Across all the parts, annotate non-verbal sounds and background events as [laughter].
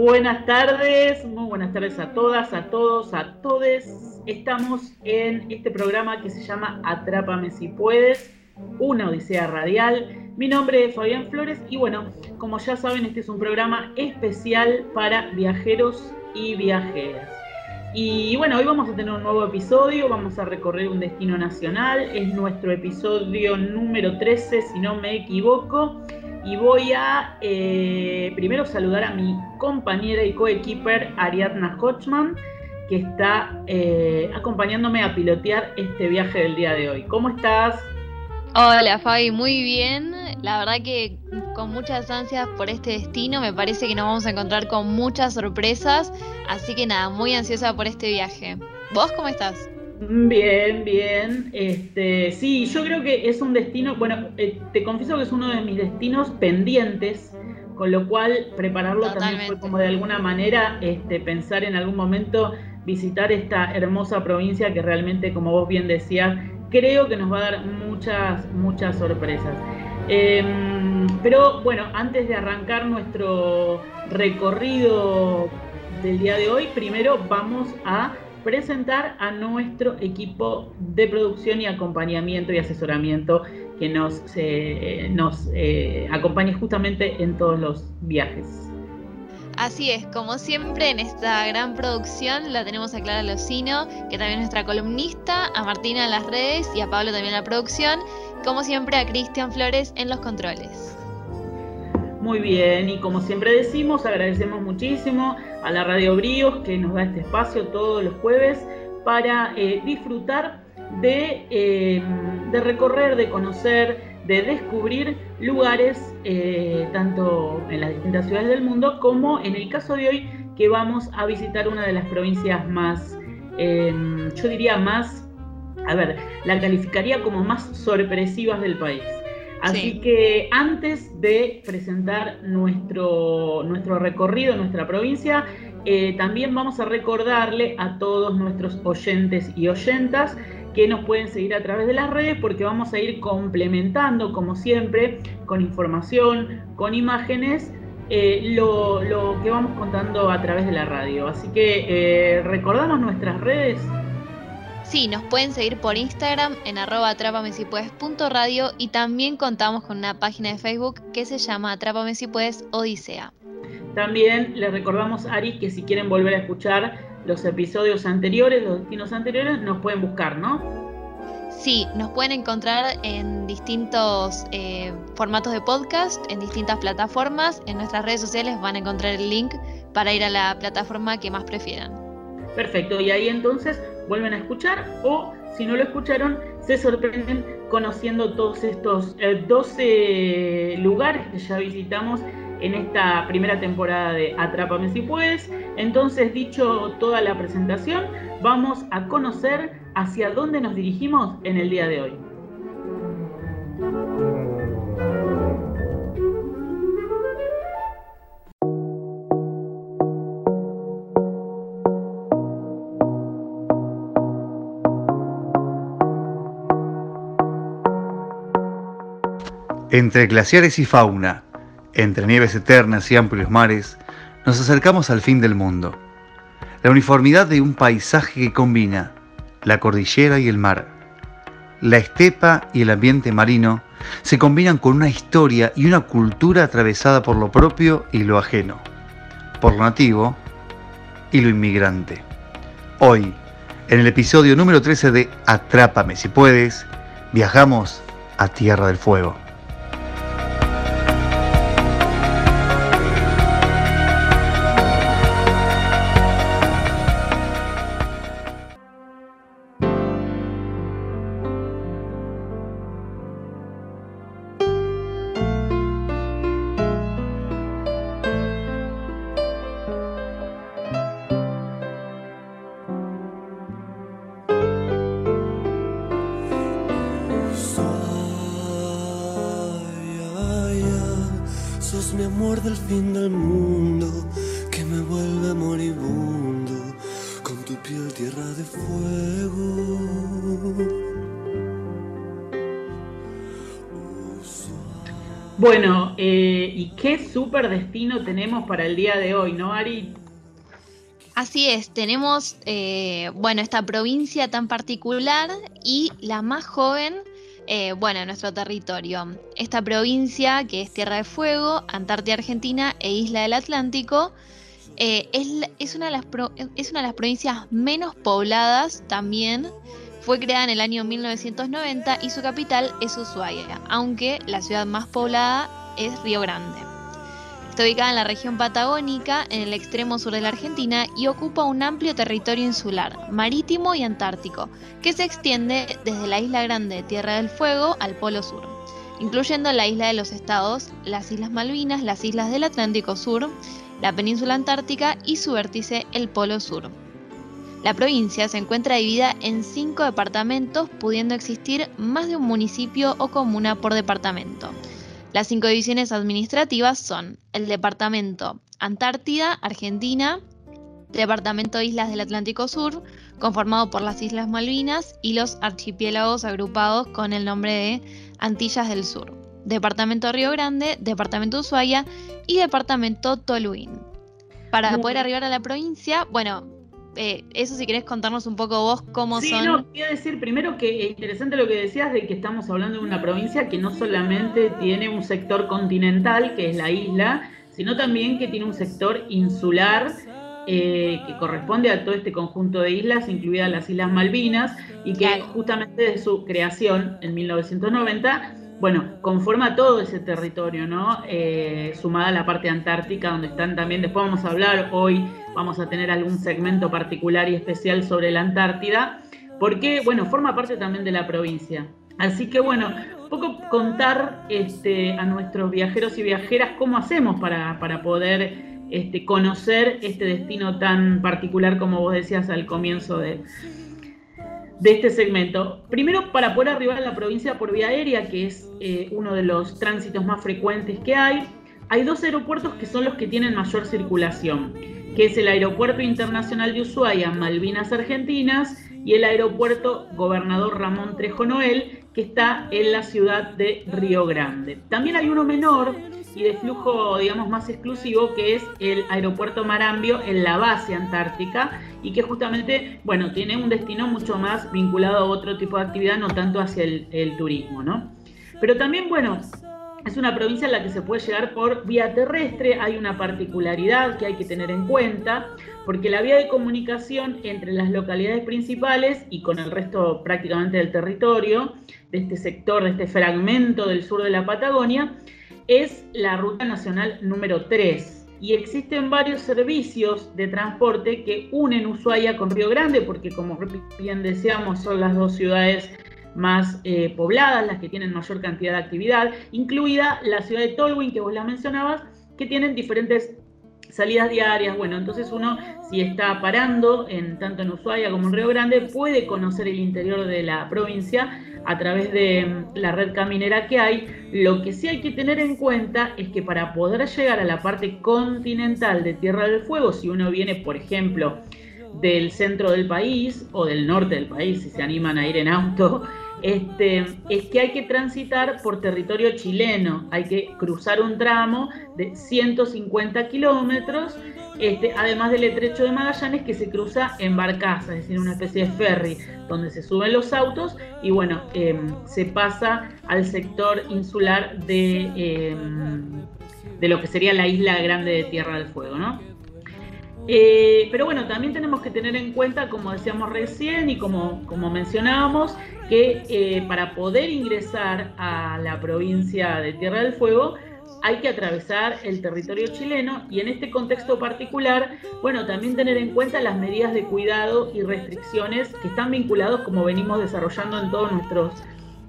buenas, tardes, muy buenas tardes a todas, a todos, a todes. Estamos en este programa que se llama Atrápame si puedes, una odisea radial. Mi nombre es Fabián Flores y bueno, como ya saben, este es un programa especial para viajeros y viajeras. Y bueno, hoy vamos a tener un nuevo episodio, vamos a recorrer un destino nacional, es nuestro episodio número 13, si no me equivoco y voy a eh, primero saludar a mi compañera y coequiper Ariadna Hochman, que está eh, acompañándome a pilotear este viaje del día de hoy. ¿Cómo estás? Hola Fabi, muy bien. La verdad que con muchas ansias por este destino, me parece que nos vamos a encontrar con muchas sorpresas, así que nada, muy ansiosa por este viaje. ¿Vos cómo estás? Bien, bien. Este, sí, yo creo que es un destino, bueno, eh, te confieso que es uno de mis destinos pendientes, con lo cual prepararlo también fue como de alguna manera este, pensar en algún momento visitar esta hermosa provincia que realmente, como vos bien decías, creo que nos va a dar muchas, muchas sorpresas. Em, pero bueno, antes de arrancar nuestro recorrido del día de hoy, primero vamos a presentar a nuestro equipo de producción y acompañamiento y asesoramiento que nos, nos eh, acompañe justamente en todos los viajes. Así es, como siempre en esta gran producción la tenemos a Clara Locino, que también es nuestra columnista, a Martina en las redes y a Pablo también en la producción, como siempre a Cristian Flores en los controles. Muy bien, y como siempre decimos, agradecemos muchísimo a la Radio Bríos que nos da este espacio todos los jueves para eh, disfrutar de, eh, de, recorrer, de conocer, de descubrir lugares, eh, tanto en las distintas ciudades del mundo, como en el caso de hoy, que vamos a visitar una de las provincias más, yo diría más, a ver, la calificaría como más sorpresivas del país. Así que antes de presentar nuestro, nuestro recorrido, nuestra provincia, eh, también vamos a recordarle a todos nuestros oyentes y oyentas que nos pueden seguir a través de las redes porque vamos a ir complementando, como siempre, con información, con imágenes, eh, lo, que vamos contando a través de la radio. Así que eh, recordamos nuestras redes. Sí, nos pueden seguir por Instagram en arroba y también contamos con una página de Facebook que se llama Atrápame si puedes Odisea. También les recordamos, Ari, que si quieren volver a escuchar los episodios anteriores, los destinos anteriores, nos pueden buscar, ¿no? Sí, nos pueden encontrar en distintos eh, formatos de podcast, en distintas plataformas. En nuestras redes sociales van a encontrar el link para ir a la plataforma que más prefieran. Perfecto, y ahí entonces vuelven a escuchar o si no lo escucharon, se sorprenden conociendo todos estos 12 eh, lugares que ya visitamos en esta primera temporada de Atrápame si puedes. Entonces, dicho toda la presentación, vamos a conocer hacia dónde nos dirigimos en el día de hoy. Entre glaciares y fauna, entre nieves eternas y amplios mares, nos acercamos al fin del mundo. La uniformidad de un paisaje que combina la cordillera y el mar. La estepa y el ambiente marino se combinan con una historia y una cultura atravesada por lo propio y lo ajeno, por lo nativo y lo inmigrante. Hoy, en el episodio número 13 de Atrápame si puedes, viajamos a Tierra del Fuego. Para el día de hoy, ¿no, Ari? Así es, tenemos, eh, bueno, esta provincia tan particular y la más joven, eh, bueno, en nuestro territorio. Esta provincia, que es Tierra de Fuego, Antártida Argentina e Isla del Atlántico, es, una de las es una de las provincias menos pobladas también fue creada en el año 1990 y su capital es Ushuaia, aunque la ciudad más poblada es Río Grande. Está ubicada en la región patagónica, en el extremo sur de la Argentina, y ocupa un amplio territorio insular, marítimo y antártico, que se extiende desde la isla grande de Tierra del Fuego al Polo Sur, incluyendo la isla de los estados, las Islas Malvinas, las islas del Atlántico Sur, la península antártica y su vértice, el Polo Sur. La provincia se encuentra dividida en cinco departamentos, pudiendo existir más de un municipio o comuna por departamento. Las cinco divisiones administrativas son el Departamento Antártida, Argentina, Departamento Islas del Atlántico Sur, conformado por las Islas Malvinas y los archipiélagos agrupados con el nombre de Antillas del Sur, Departamento Río Grande, Departamento Ushuaia y Departamento Toluín. Para poder arribar a la provincia, bueno, eh, eso si querés contarnos un poco vos cómo sí, son. No, quiero decir primero que es interesante lo que decías de que estamos hablando de una provincia que no solamente tiene un sector continental, que es la isla, sino también que tiene un sector insular eh, que corresponde a todo este conjunto de islas, incluidas las Islas Malvinas, y que justamente de su creación en 1990 bueno, conforma todo ese territorio, ¿no? Eh, sumada a la parte antártica, donde están también, después vamos a hablar, hoy vamos a tener algún segmento particular y especial sobre la Antártida, porque, bueno, forma parte también de la provincia. Así que, bueno, un poco contar este, a nuestros viajeros y viajeras cómo hacemos para, para poder este, conocer este destino tan particular como vos decías al comienzo de, de este segmento. Primero, para poder arribar a la provincia por vía aérea, que es eh, uno de los tránsitos más frecuentes que hay, hay dos aeropuertos que son los que tienen mayor circulación, que es el Aeropuerto Internacional de Ushuaia, Malvinas Argentinas, y el Aeropuerto Gobernador Ramón Trejo Noel, que está en la ciudad de Río Grande. También hay uno menor y de flujo, digamos, más exclusivo, que es el aeropuerto Marambio en la base antártica y que justamente, bueno, tiene un destino mucho más vinculado a otro tipo de actividad, no tanto hacia el, turismo, ¿no? Pero también, bueno, es una provincia en la que se puede llegar por vía terrestre, hay una particularidad que hay que tener en cuenta, porque la vía de comunicación entre las localidades principales y con el resto prácticamente del territorio, de este sector, de este fragmento del sur de la Patagonia, es la ruta nacional número 3 y existen varios servicios de transporte que unen Ushuaia con Río Grande, porque como bien decíamos, son las dos ciudades más eh, pobladas, las que tienen mayor cantidad de actividad, incluida la ciudad de Tolwyn, que vos la mencionabas, que tienen diferentes salidas diarias. Bueno, entonces uno, si está parando en, tanto en Ushuaia como en Río Grande, puede conocer el interior de la provincia a través de mm, la red caminera que hay. Lo que sí hay que tener en cuenta es que para poder llegar a la parte continental de Tierra del Fuego, si uno viene, por ejemplo, del centro del país o del norte del país, si se animan a ir en auto, este, es que hay que transitar por territorio chileno, hay que cruzar un tramo de 150 kilómetros, este, además del estrecho de Magallanes que se cruza en barcaza, es decir, una especie de ferry, donde se suben los autos y bueno, em, se pasa al sector insular de, em, de lo que sería la isla grande de Tierra del Fuego, ¿no? Eh, pero bueno, también tenemos que tener en cuenta, como decíamos recién y como, como mencionábamos, que eh, para poder ingresar a la provincia de Tierra del Fuego hay que atravesar el territorio chileno y en este contexto particular, bueno, también tener en cuenta las medidas de cuidado y restricciones que están vinculados, como venimos desarrollando en todos nuestros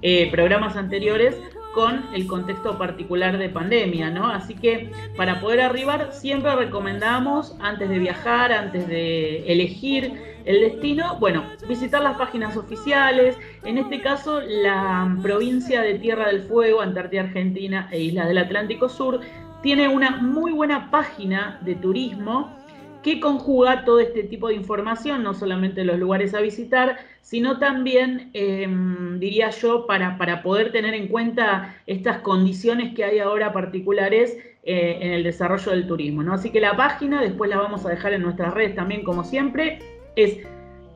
eh, programas anteriores, con el contexto particular de pandemia, ¿no? Así que para poder arribar siempre recomendamos antes de viajar, antes de elegir el destino, bueno, visitar las páginas oficiales, en este caso la provincia de Tierra del Fuego, Antártida Argentina e Islas del Atlántico Sur tiene una muy buena página de turismo que conjuga todo este tipo de información, no solamente los lugares a visitar, sino también, em, diría yo, para, para, poder tener en cuenta estas condiciones que hay ahora particulares eh, en el desarrollo del turismo. ¿no? Así que la página, después la vamos a dejar en nuestras redes también, como siempre, es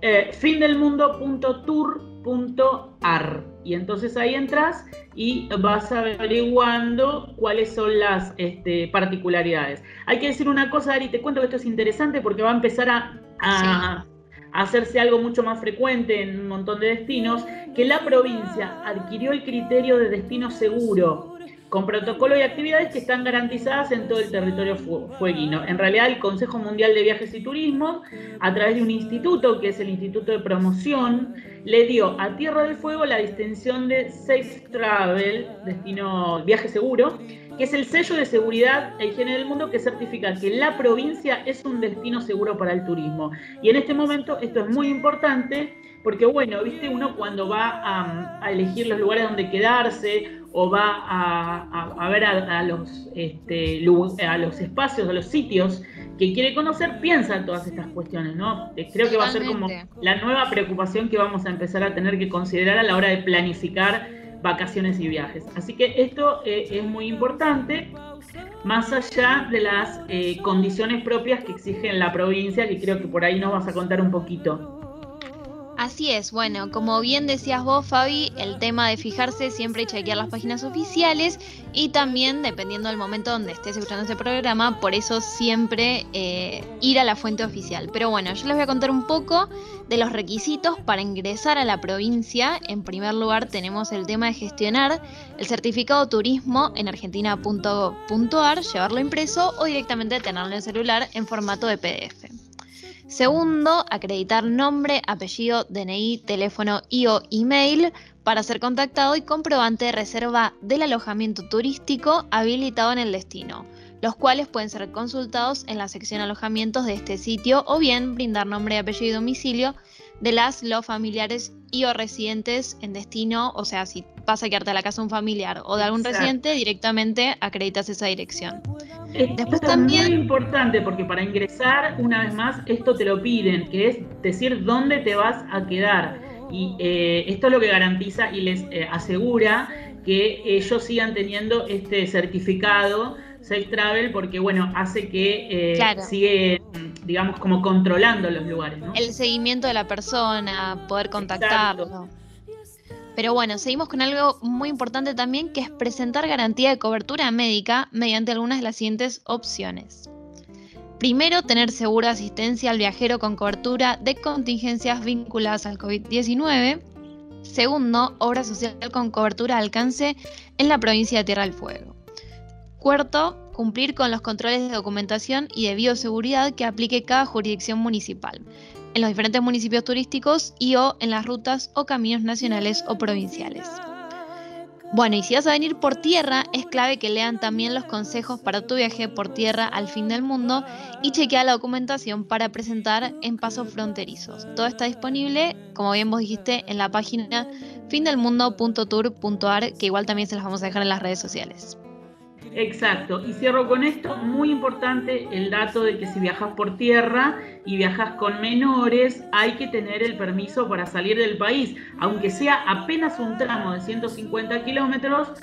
eh, findelmundo.tour.ar. Y entonces ahí entras y vas averiguando cuáles son las este, particularidades. Hay que decir una cosa, Ari, te cuento que esto es interesante porque va a empezar a, hacerse algo mucho más frecuente en un montón de destinos, que la provincia adquirió el criterio de destino seguro con protocolo y actividades que están garantizadas en todo el territorio fueguino. En realidad, el Consejo Mundial de Viajes y Turismo, a través de un instituto, que es el Instituto de Promoción, le dio a Tierra del Fuego la distinción de Safe Travel, destino viaje seguro, que es el sello de seguridad e higiene del mundo que certifica que la provincia es un destino seguro para el turismo. Y en este momento esto es muy importante porque, bueno, viste, uno cuando va a, elegir los lugares donde quedarse o va a, ver a, los, este, a los espacios, a los sitios que quiere conocer, piensa en todas estas cuestiones, ¿no? Eh, creo que va a ser como la nueva preocupación que vamos a empezar a tener que considerar a la hora de planificar vacaciones y viajes. Así que esto eh, es muy importante, más allá de las eh, condiciones propias que exige la provincia, que creo que por ahí nos vas a contar un poquito. Así es, bueno, como bien decías vos, Fabi, el tema de fijarse siempre y chequear las páginas oficiales y también, dependiendo del momento donde estés escuchando este programa, por eso siempre eh, ir a la fuente oficial. Pero bueno, yo les voy a contar un poco de los requisitos para ingresar a la provincia. En primer lugar, tenemos el tema de gestionar el certificado turismo en argentina.gov.ar, llevarlo impreso o directamente tenerlo en el celular en formato de PDF. Segundo, acreditar nombre, apellido, DNI, teléfono y o email para ser contactado y comprobante de reserva del alojamiento turístico habilitado en el destino, los cuales pueden ser consultados en la sección alojamientos de este sitio o bien brindar nombre, apellido y domicilio de las, los familiares y o residentes en destino, o sea, si pasa a quedarte a la casa un familiar o de algún residente, directamente acreditas esa dirección. Después también... Es muy importante porque para ingresar, una vez más, esto te lo piden, que es decir dónde te vas a quedar. Y eh, esto es lo que garantiza y les eh, asegura que ellos sigan teniendo este certificado Safe Travel porque, bueno, hace que eh, sigue, digamos, como controlando los lugares. El seguimiento de la persona, poder contactarlo. Pero bueno, seguimos con algo muy importante también, que es presentar garantía de cobertura médica mediante algunas de las siguientes opciones. Primero, tener segura asistencia al viajero con cobertura de contingencias vinculadas al COVID-19. Segundo, obra social con cobertura de alcance en la provincia de Tierra del Fuego. Cuarto, cumplir con los controles de documentación y de bioseguridad que aplique cada jurisdicción municipal en los diferentes municipios turísticos y o en las rutas o caminos nacionales o provinciales. Bueno, y si vas a venir por tierra, es clave que lean también los consejos para tu viaje por tierra al fin del mundo y chequea la documentación para presentar en pasos fronterizos. Todo está disponible, como bien vos dijiste, en la página findelmundo.tour.ar, que igual también se las vamos a dejar en las redes sociales. Exacto. Y cierro con esto, muy importante el dato de que si viajas por tierra y viajas con menores, hay que tener el permiso para salir del país, aunque sea apenas un tramo de 150 kilómetros,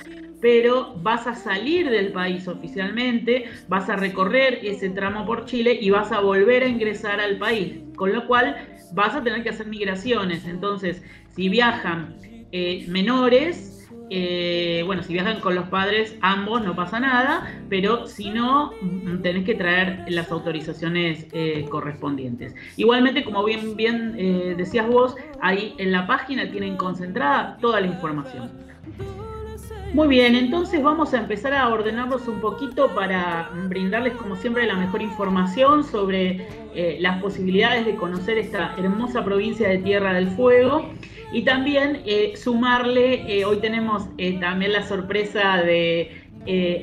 pero vas a salir del país oficialmente, vas a recorrer ese tramo por Chile y vas a volver a ingresar al país, con lo cual vas a tener que hacer migraciones. Entonces, si viajan eh, menores, eh, bueno, si viajan con los padres, ambos, no pasa nada, pero si no, mm, tenés que traer las autorizaciones eh, correspondientes. Igualmente, como bien, eh, decías vos, ahí en la página tienen concentrada toda la información. Muy bien, entonces vamos a empezar a ordenarlos un poquito para brindarles, como siempre, la mejor información sobre las posibilidades de conocer esta hermosa provincia de Tierra del Fuego. Y también eh, sumarle, eh, hoy tenemos eh, también la sorpresa de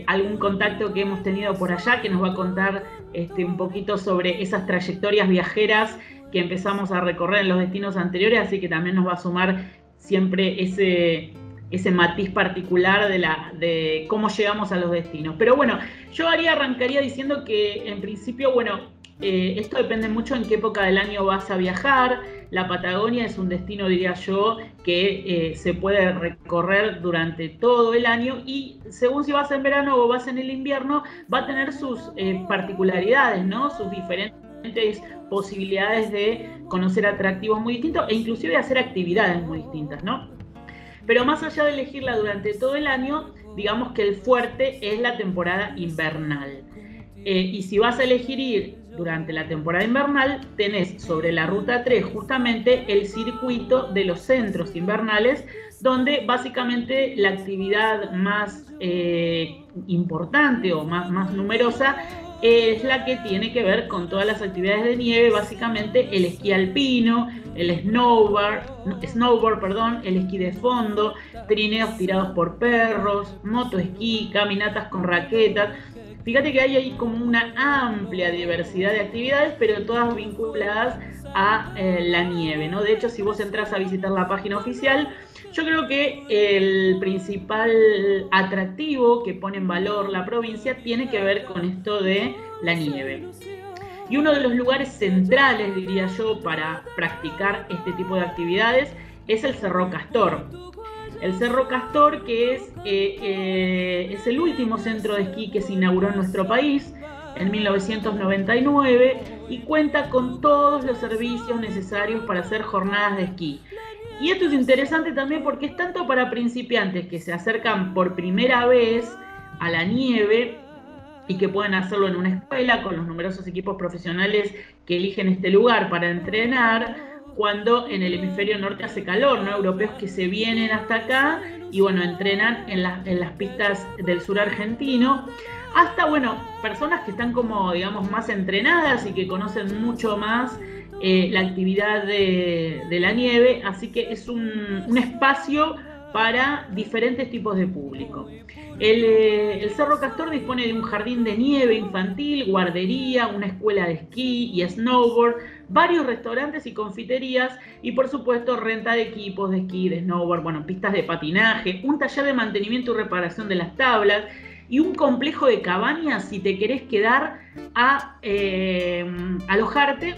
algún contacto que hemos tenido por allá que nos va a contar este, un poquito sobre esas trayectorias viajeras que empezamos a recorrer en los destinos anteriores, así que también nos va a sumar siempre ese, ese matiz particular de, la, de cómo llegamos a los destinos. Pero bueno, yo haría, arrancaría diciendo que en principio, bueno, eh, esto depende mucho en qué época del año vas a viajar. La Patagonia es un destino, diría yo, que eh, se puede recorrer durante todo el año y según si vas en verano o vas en el invierno, va a tener sus eh, particularidades, ¿no? Sus diferentes posibilidades de conocer atractivos muy distintos e inclusive hacer actividades muy distintas, ¿no? Pero más allá de elegirla durante todo el año, digamos que el fuerte es la temporada invernal. y si vas a elegir ir durante la temporada invernal tenés sobre la ruta 3 justamente el circuito de los centros invernales, donde básicamente la actividad más eh, importante o más, más numerosa es la que tiene que ver con todas las actividades de nieve, básicamente el esquí alpino, el snowboard, snowboard perdón, el esquí de fondo, trineos tirados por perros, motoesquí, caminatas con raquetas, Fíjate que hay ahí como una amplia diversidad de actividades, pero todas vinculadas a eh, la nieve, ¿no? De hecho, si vos entras a visitar la página oficial, yo creo que el principal atractivo que pone en valor la provincia tiene que ver con esto de la nieve. Y uno de los lugares centrales, diría yo, para practicar este tipo de actividades es el Cerro Castor. El Cerro Castor, que es, eh, eh, es el último centro de esquí que se inauguró en nuestro país en 1999 y cuenta con todos los servicios necesarios para hacer jornadas de esquí. Y esto es interesante también porque es tanto para principiantes que se acercan por primera vez a la nieve y que pueden hacerlo en una escuela con los numerosos equipos profesionales que eligen este lugar para entrenar, cuando en el hemisferio norte hace calor, ¿no? Europeos que se vienen hasta acá y bueno, entrenan en, en las pistas del sur argentino. Hasta, bueno, personas que están como, digamos, más entrenadas y que conocen mucho más eh, la actividad de, la nieve, así que es un, espacio para diferentes tipos de público. Eh, el, Cerro Castor dispone de un jardín de nieve infantil, guardería, una escuela de esquí y snowboard, varios restaurantes y confiterías y por supuesto renta de equipos de esquí, de snowboard, bueno, pistas de patinaje, un taller de mantenimiento y reparación de las tablas y un complejo de cabañas si te querés quedar a eh, alojarte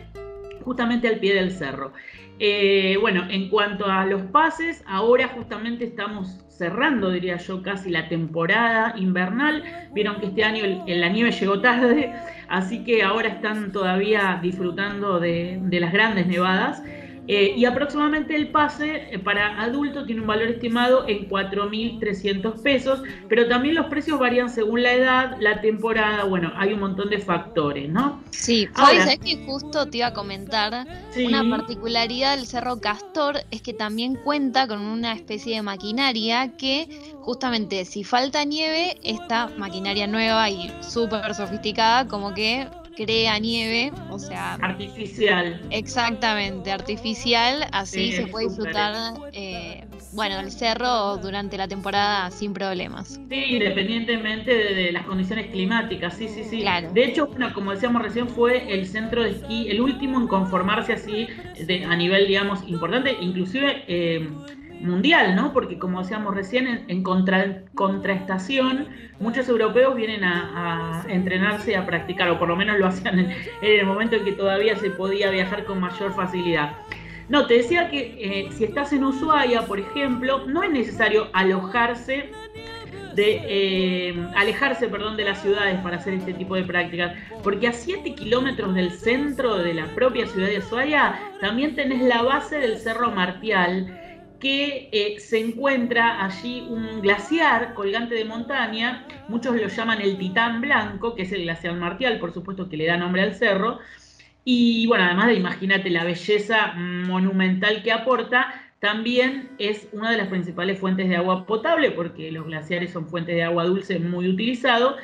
justamente al pie del cerro. Eh, bueno, en cuanto a los pases, ahora justamente estamos cerrando, diría yo, casi la temporada invernal. Vieron que este año la nieve llegó tarde, así que ahora están todavía disfrutando de las grandes nevadas. Eh, y aproximadamente el pase eh, para adulto tiene un valor estimado en 4.300 pesos, pero también los precios varían según la edad, la temporada, bueno, hay un montón de factores, ¿no? Sí, Ahora, que justo te iba a comentar, una particularidad del Cerro Castor es que también cuenta con una especie de maquinaria que justamente si falta nieve, esta maquinaria nueva y súper sofisticada como que crea nieve, o sea... Artificial. Exactamente, artificial, así se puede disfrutar, eh, bueno, el cerro durante la temporada sin problemas. Sí, independientemente de, las condiciones climáticas, sí, sí, sí. De hecho, bueno, como decíamos recién, fue el centro de esquí, el último en conformarse así de, a nivel, digamos, importante, inclusive... Eh, mundial, ¿no? Porque como decíamos recién, en, contraestación, muchos europeos vienen a, entrenarse y a practicar, o por lo menos lo hacían en, el momento en que todavía se podía viajar con mayor facilidad. No, te decía que eh, si estás en Ushuaia, por ejemplo, no es necesario alojarse de eh, alejarse perdón, de las ciudades para hacer este tipo de prácticas, porque a 7 kilómetros del centro de la propia ciudad de Ushuaia también tenés la base del Cerro Martial, que eh, se encuentra allí un glaciar colgante de montaña, muchos lo llaman el Titán Blanco, que es el glaciar martial, por supuesto que le da nombre al cerro, y bueno, además de imagínate la belleza monumental que aporta, también es una de las principales fuentes de agua potable, porque los glaciares son fuentes de agua dulce muy utilizado,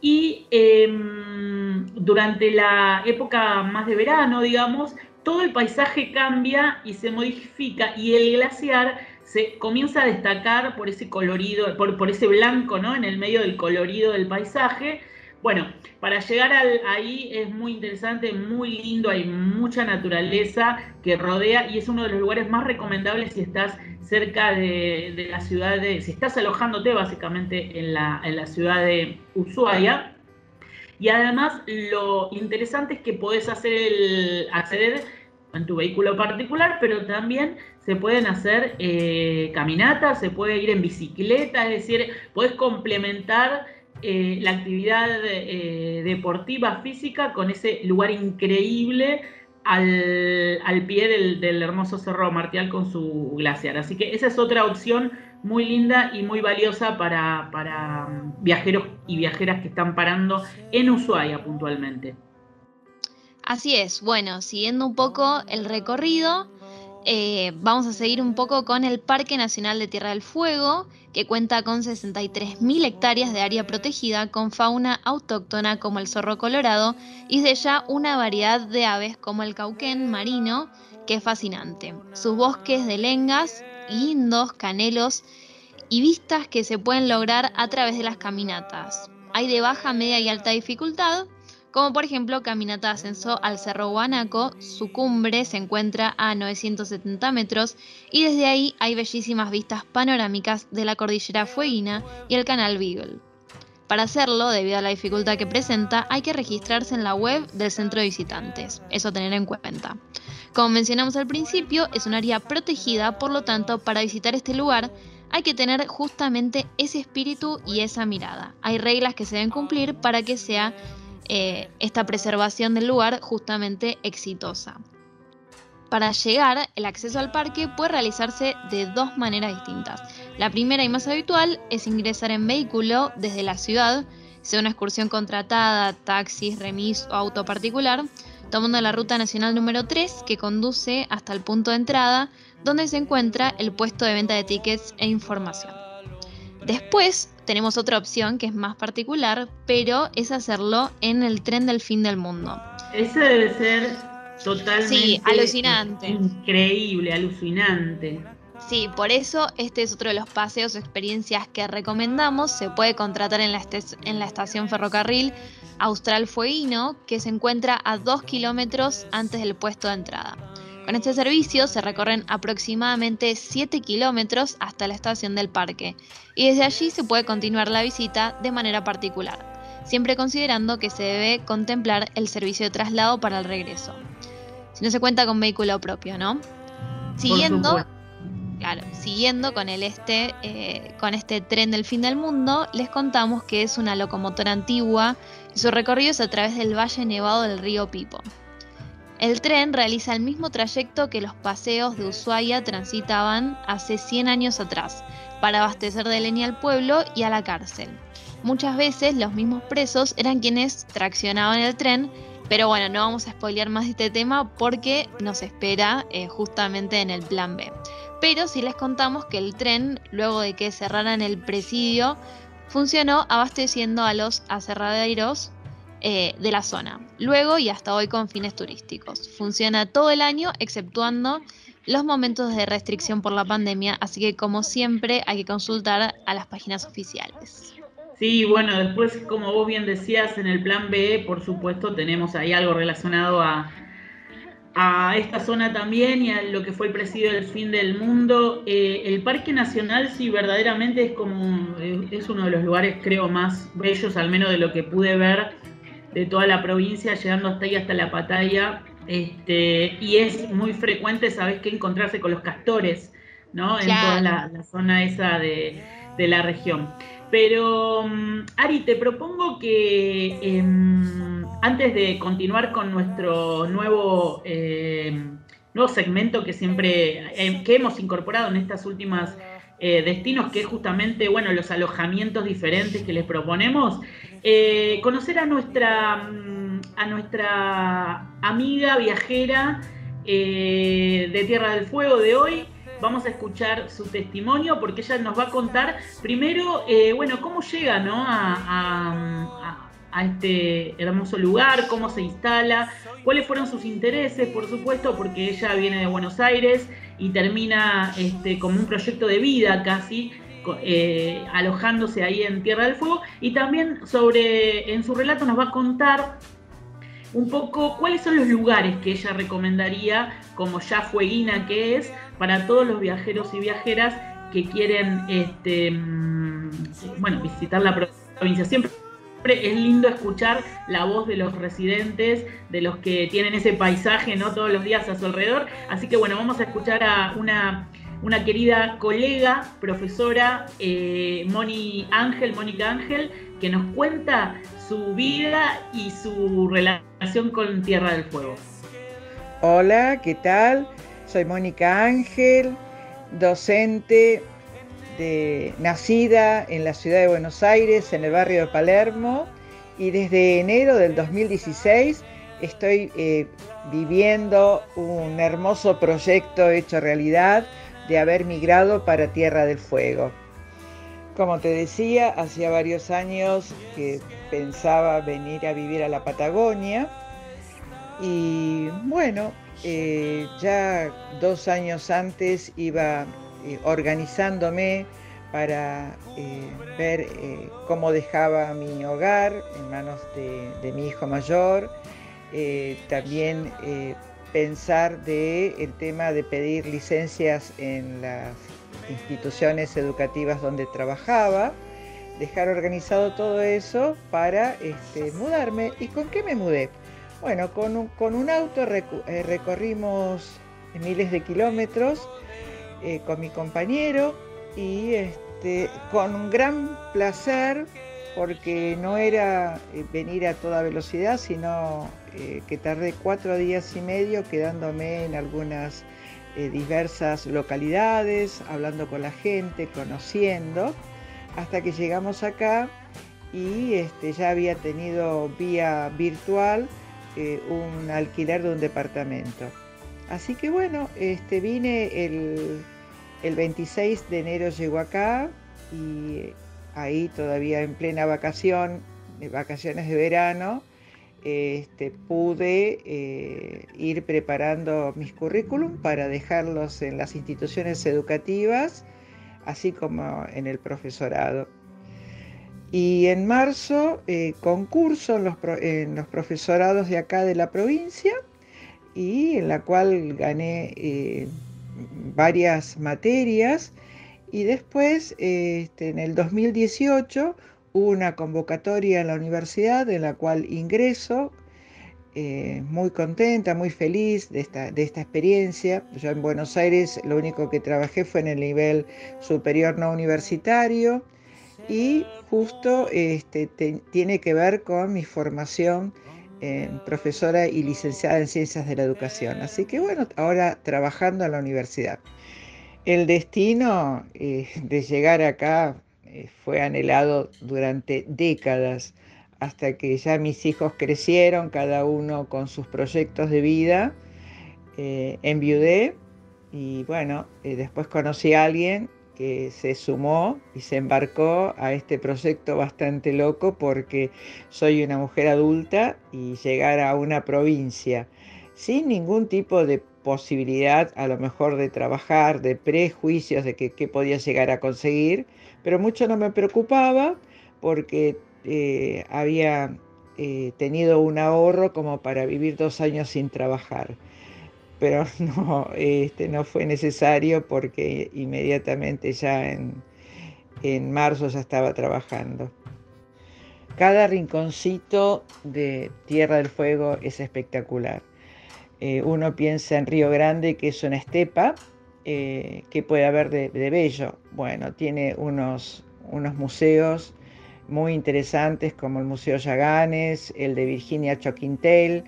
y em, durante la época más de verano, digamos, todo el paisaje cambia y se modifica y el glaciar se comienza a destacar por ese colorido, por, ese blanco, ¿no? En el medio del colorido del paisaje. Bueno, para llegar ahí es muy interesante, muy lindo, hay mucha naturaleza que rodea y es uno de los lugares más recomendables si estás cerca de, la ciudad de, si estás alojándote básicamente en la, en la ciudad de Ushuaia. Y además lo interesante es que podés hacer el, acceder en tu vehículo particular, pero también se pueden hacer eh, caminatas, se puede ir en bicicleta, es decir, podés complementar eh, la actividad eh, deportiva física con ese lugar increíble al, pie del, hermoso Cerro Martial con su glaciar. Así que esa es otra opción muy linda y muy valiosa para, para viajeros y viajeras que están parando en Ushuaia puntualmente. Así es, bueno, siguiendo un poco el recorrido, eh, vamos a seguir un poco con el Parque Nacional de Tierra del Fuego, que cuenta con 63.000 hectáreas de área protegida con fauna autóctona como el zorro colorado y de ya una variedad de aves como el cauquén marino, que es fascinante. Sus bosques de lengas, lindos, canelos y vistas que se pueden lograr a través de las caminatas. Hay de baja, media y alta dificultad, como por ejemplo caminata de ascenso al Cerro Guanaco, su cumbre se encuentra a 970 metros y desde ahí hay bellísimas vistas panorámicas de la cordillera Fueguina y el canal Beagle. Para hacerlo, debido a la dificultad que presenta, hay que registrarse en la web del centro de visitantes, eso tener en cuenta. Como mencionamos al principio, es un área protegida, por lo tanto, para visitar este lugar hay que tener justamente ese espíritu y esa mirada. Hay reglas que se deben cumplir para que sea eh, esta preservación del lugar justamente exitosa. Para llegar, el acceso al parque puede realizarse de dos maneras distintas. La primera y más habitual es ingresar en vehículo desde la ciudad, sea una excursión contratada, taxis, remis o auto particular, tomando la ruta nacional número 3 que conduce hasta el punto de entrada donde se encuentra el puesto de venta de tickets e información. Después tenemos otra opción que es más particular, pero es hacerlo en el tren del fin del mundo. Ese debe ser totalmente sí, alucinante. Increíble, alucinante. Sí, por eso este es otro de los paseos o experiencias que recomendamos. Se puede contratar en la, en la estación ferrocarril Austral Fueguino, que se encuentra a dos kilómetros antes del puesto de entrada. Con este servicio se recorren aproximadamente 7 kilómetros hasta la estación del parque y desde allí se puede continuar la visita de manera particular, siempre considerando que se debe contemplar el servicio de traslado para el regreso. Si no se cuenta con vehículo propio, ¿no? Siguiendo, claro, siguiendo con el este, eh, con este tren del fin del mundo, les contamos que es una locomotora antigua y su recorrido es a través del valle nevado del río Pipo. El tren realiza el mismo trayecto que los paseos de Ushuaia transitaban hace 100 años atrás, para abastecer de leña al pueblo y a la cárcel. Muchas veces los mismos presos eran quienes traccionaban el tren, pero bueno, no vamos a spoilear más de este tema porque nos espera eh, justamente en el plan B. Pero sí les contamos que el tren, luego de que cerraran el presidio, funcionó abasteciendo a los aserraderos eh, de la zona. Luego y hasta hoy con fines turísticos. Funciona todo el año exceptuando los momentos de restricción por la pandemia, así que como siempre hay que consultar a las páginas oficiales. Sí, bueno, después como vos bien decías, en el plan B, por supuesto, tenemos ahí algo relacionado a, a esta zona también y a lo que fue el presidio del fin del mundo. Eh, el Parque Nacional sí verdaderamente es como es uno de los lugares creo más bellos, al menos de lo que pude ver de toda la provincia, llegando hasta ahí, hasta la Pataya. Este, y es muy frecuente, ¿sabes qué? Encontrarse con los castores, ¿no? En toda la, zona esa de, la región. Pero, mm, Ari, te propongo que em, antes de continuar con nuestro nuevo, em, nuevo segmento que siempre em, que hemos incorporado en estas últimas eh, destinos, que es justamente bueno, los alojamientos diferentes que les proponemos, eh, conocer a nuestra, mm, a nuestra amiga viajera eh, de Tierra del Fuego de hoy. Vamos a escuchar su testimonio porque ella nos va a contar primero, eh, bueno, cómo llega ¿no? a, este hermoso lugar, cómo se instala, cuáles fueron sus intereses, por supuesto, porque ella viene de Buenos Aires y termina este, como un proyecto de vida casi eh, alojándose ahí en Tierra del Fuego y también sobre, en su relato nos va a contar un poco cuáles son los lugares que ella recomendaría, como ya fueguina que es, para todos los viajeros y viajeras que quieren este, mm, bueno, visitar la provincia. Siempre es lindo escuchar la voz de los residentes, de los que tienen ese paisaje ¿no? todos los días a su alrededor. Así que bueno, vamos a escuchar a una, querida colega, profesora, eh, Moni Ángel, Mónica Ángel, que nos cuenta su vida y su relación con Tierra del Fuego. Hola, ¿qué tal? Soy Mónica Ángel, docente de, nacida en la ciudad de Buenos Aires, en el barrio de Palermo, y desde enero del 2016 estoy eh, viviendo un hermoso proyecto hecho realidad de haber migrado para Tierra del Fuego. Como te decía, hacía varios años que pensaba venir a vivir a la Patagonia. Y bueno, eh, ya dos años antes iba eh, organizándome para eh, ver cómo dejaba mi hogar en manos de, mi hijo mayor, también pensar de el tema de pedir licencias en las instituciones educativas donde trabajaba, dejar organizado todo eso para este, mudarme. ¿Y con qué me mudé? Bueno, con un, auto eh, recorrimos miles de kilómetros eh, con mi compañero y este, con un gran placer porque no era eh, venir a toda velocidad, sino que tardé cuatro días y medio quedándome en algunas diversas localidades, hablando con la gente, conociendo, hasta que llegamos acá y este, ya había tenido vía virtual eh, un alquiler de un departamento. Así que bueno, este, vine el, 26 de enero llegó acá y ahí todavía en plena vacación, vacaciones de verano, este, pude eh, ir preparando mis currículum para dejarlos en las instituciones educativas, así como en el profesorado. Y en marzo eh, concurso en los, profesorados de acá de la provincia y en la cual gané eh, varias materias y después este, en el 2018 hubo una convocatoria en la universidad en la cual ingreso eh, muy contenta, muy feliz de esta, de esta experiencia. Yo en Buenos Aires lo único que trabajé fue en el nivel superior no universitario y justo este, tiene que ver con mi formación profesora y licenciada en Ciencias de la Educación. Así que bueno, ahora trabajando en la universidad. El destino eh, de llegar acá eh, fue anhelado durante décadas, hasta que ya mis hijos crecieron, cada uno con sus proyectos de vida. Eh, enviudé y bueno, después conocí a alguien que se sumó y se embarcó a este proyecto bastante loco porque soy una mujer adulta y llegar a una provincia sin ningún tipo de posibilidad a lo mejor de trabajar, de prejuicios de que, podía llegar a conseguir, pero mucho no me preocupaba porque eh, había eh, tenido un ahorro como para vivir dos años sin trabajar pero [laughs] no, este, no fue necesario porque inmediatamente ya en, marzo ya estaba trabajando. Cada rinconcito de Tierra del Fuego es espectacular. Eh, uno piensa en Río Grande, que es una estepa, eh, ¿qué puede haber de, bello? Bueno, tiene unos, unos museos muy interesantes como el Museo Yaganes, el de Virginia Choquintel,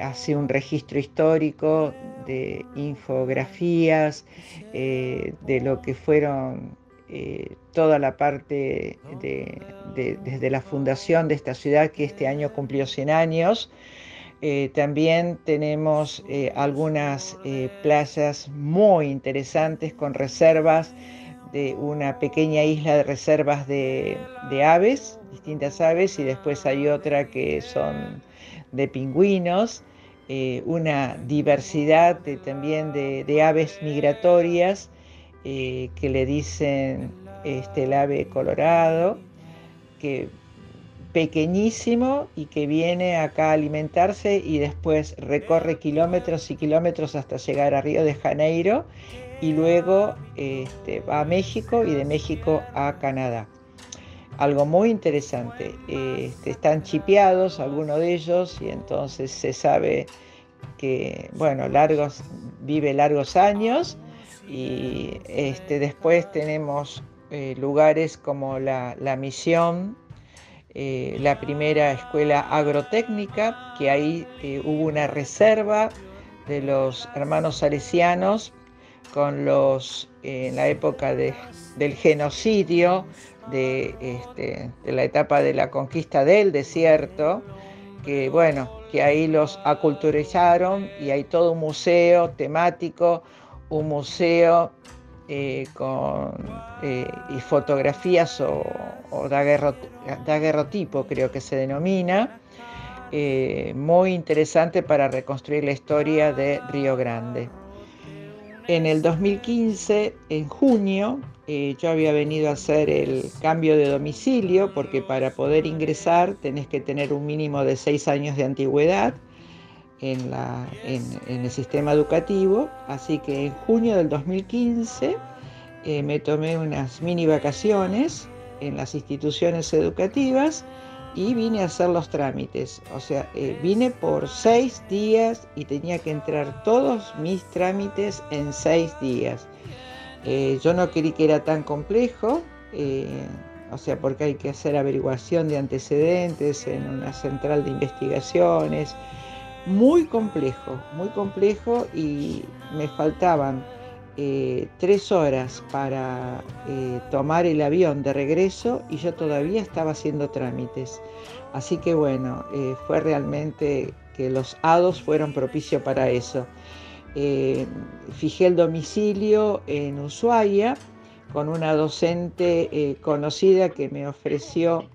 hace un registro histórico de infografías, eh, de lo que fueron eh, toda la parte desde la fundación de esta ciudad que este año cumplió 100 años. Eh, también tenemos algunas playas muy interesantes con reservas de una pequeña isla de reservas de, de aves, distintas aves, y después hay otra que son de pingüinos, eh, una diversidad también de, aves migratorias eh, que le dicen este, el ave colorado, que pequeñísimo y que viene acá a alimentarse y después recorre kilómetros y kilómetros hasta llegar a Río de Janeiro y luego este, va a México y de México a Canadá. algo muy interesante. Este, están chipeados algunos de ellos y entonces se sabe que, bueno, largos, vive largos años y este, después tenemos eh, lugares como la, misión, eh, la primera escuela agrotécnica, que ahí eh, hubo una reserva de los hermanos salesianos con los, en la época del genocidio, de, este, de la etapa de la conquista del desierto, que bueno, que ahí los aculturizaron y hay todo un museo temático, un museo eh, con eh, y fotografías o, o daguerrotipo, creo que se denomina, eh, muy interesante para reconstruir la historia de Río Grande. En el 2015, en junio, yo había venido a hacer el cambio de domicilio porque para poder ingresar tenés que tener un mínimo de seis años de antigüedad en, el sistema educativo, así que en junio del 2015 eh, me tomé unas mini vacaciones en las instituciones educativas y vine a hacer los trámites. O sea, eh, vine por seis días y tenía que entrar todos mis trámites en seis días. Eh, yo no creí que era tan complejo, o sea, porque hay que hacer averiguación de antecedentes en una central de investigaciones, muy complejo, muy complejo y me faltaban eh, tres horas para eh, tomar el avión de regreso y yo todavía estaba haciendo trámites. Así que bueno, eh, fue realmente que los hados fueron propicio para eso. fijé el domicilio en Ushuaia con una docente conocida que me ofreció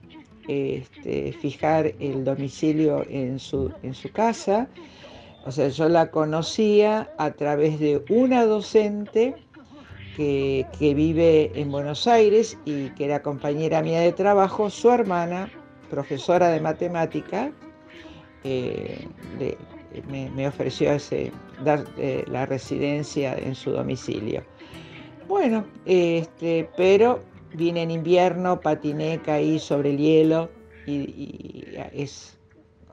este, fijar el domicilio en su, en su casa. O sea, yo la conocía a través de una docente que, vive en Buenos Aires y que era compañera mía de trabajo, su hermana, profesora de matemática, eh, me, ofreció ese, dar eh, la residencia en su domicilio. Bueno, este, pero Vine en invierno, patiné, caí sobre el hielo y, es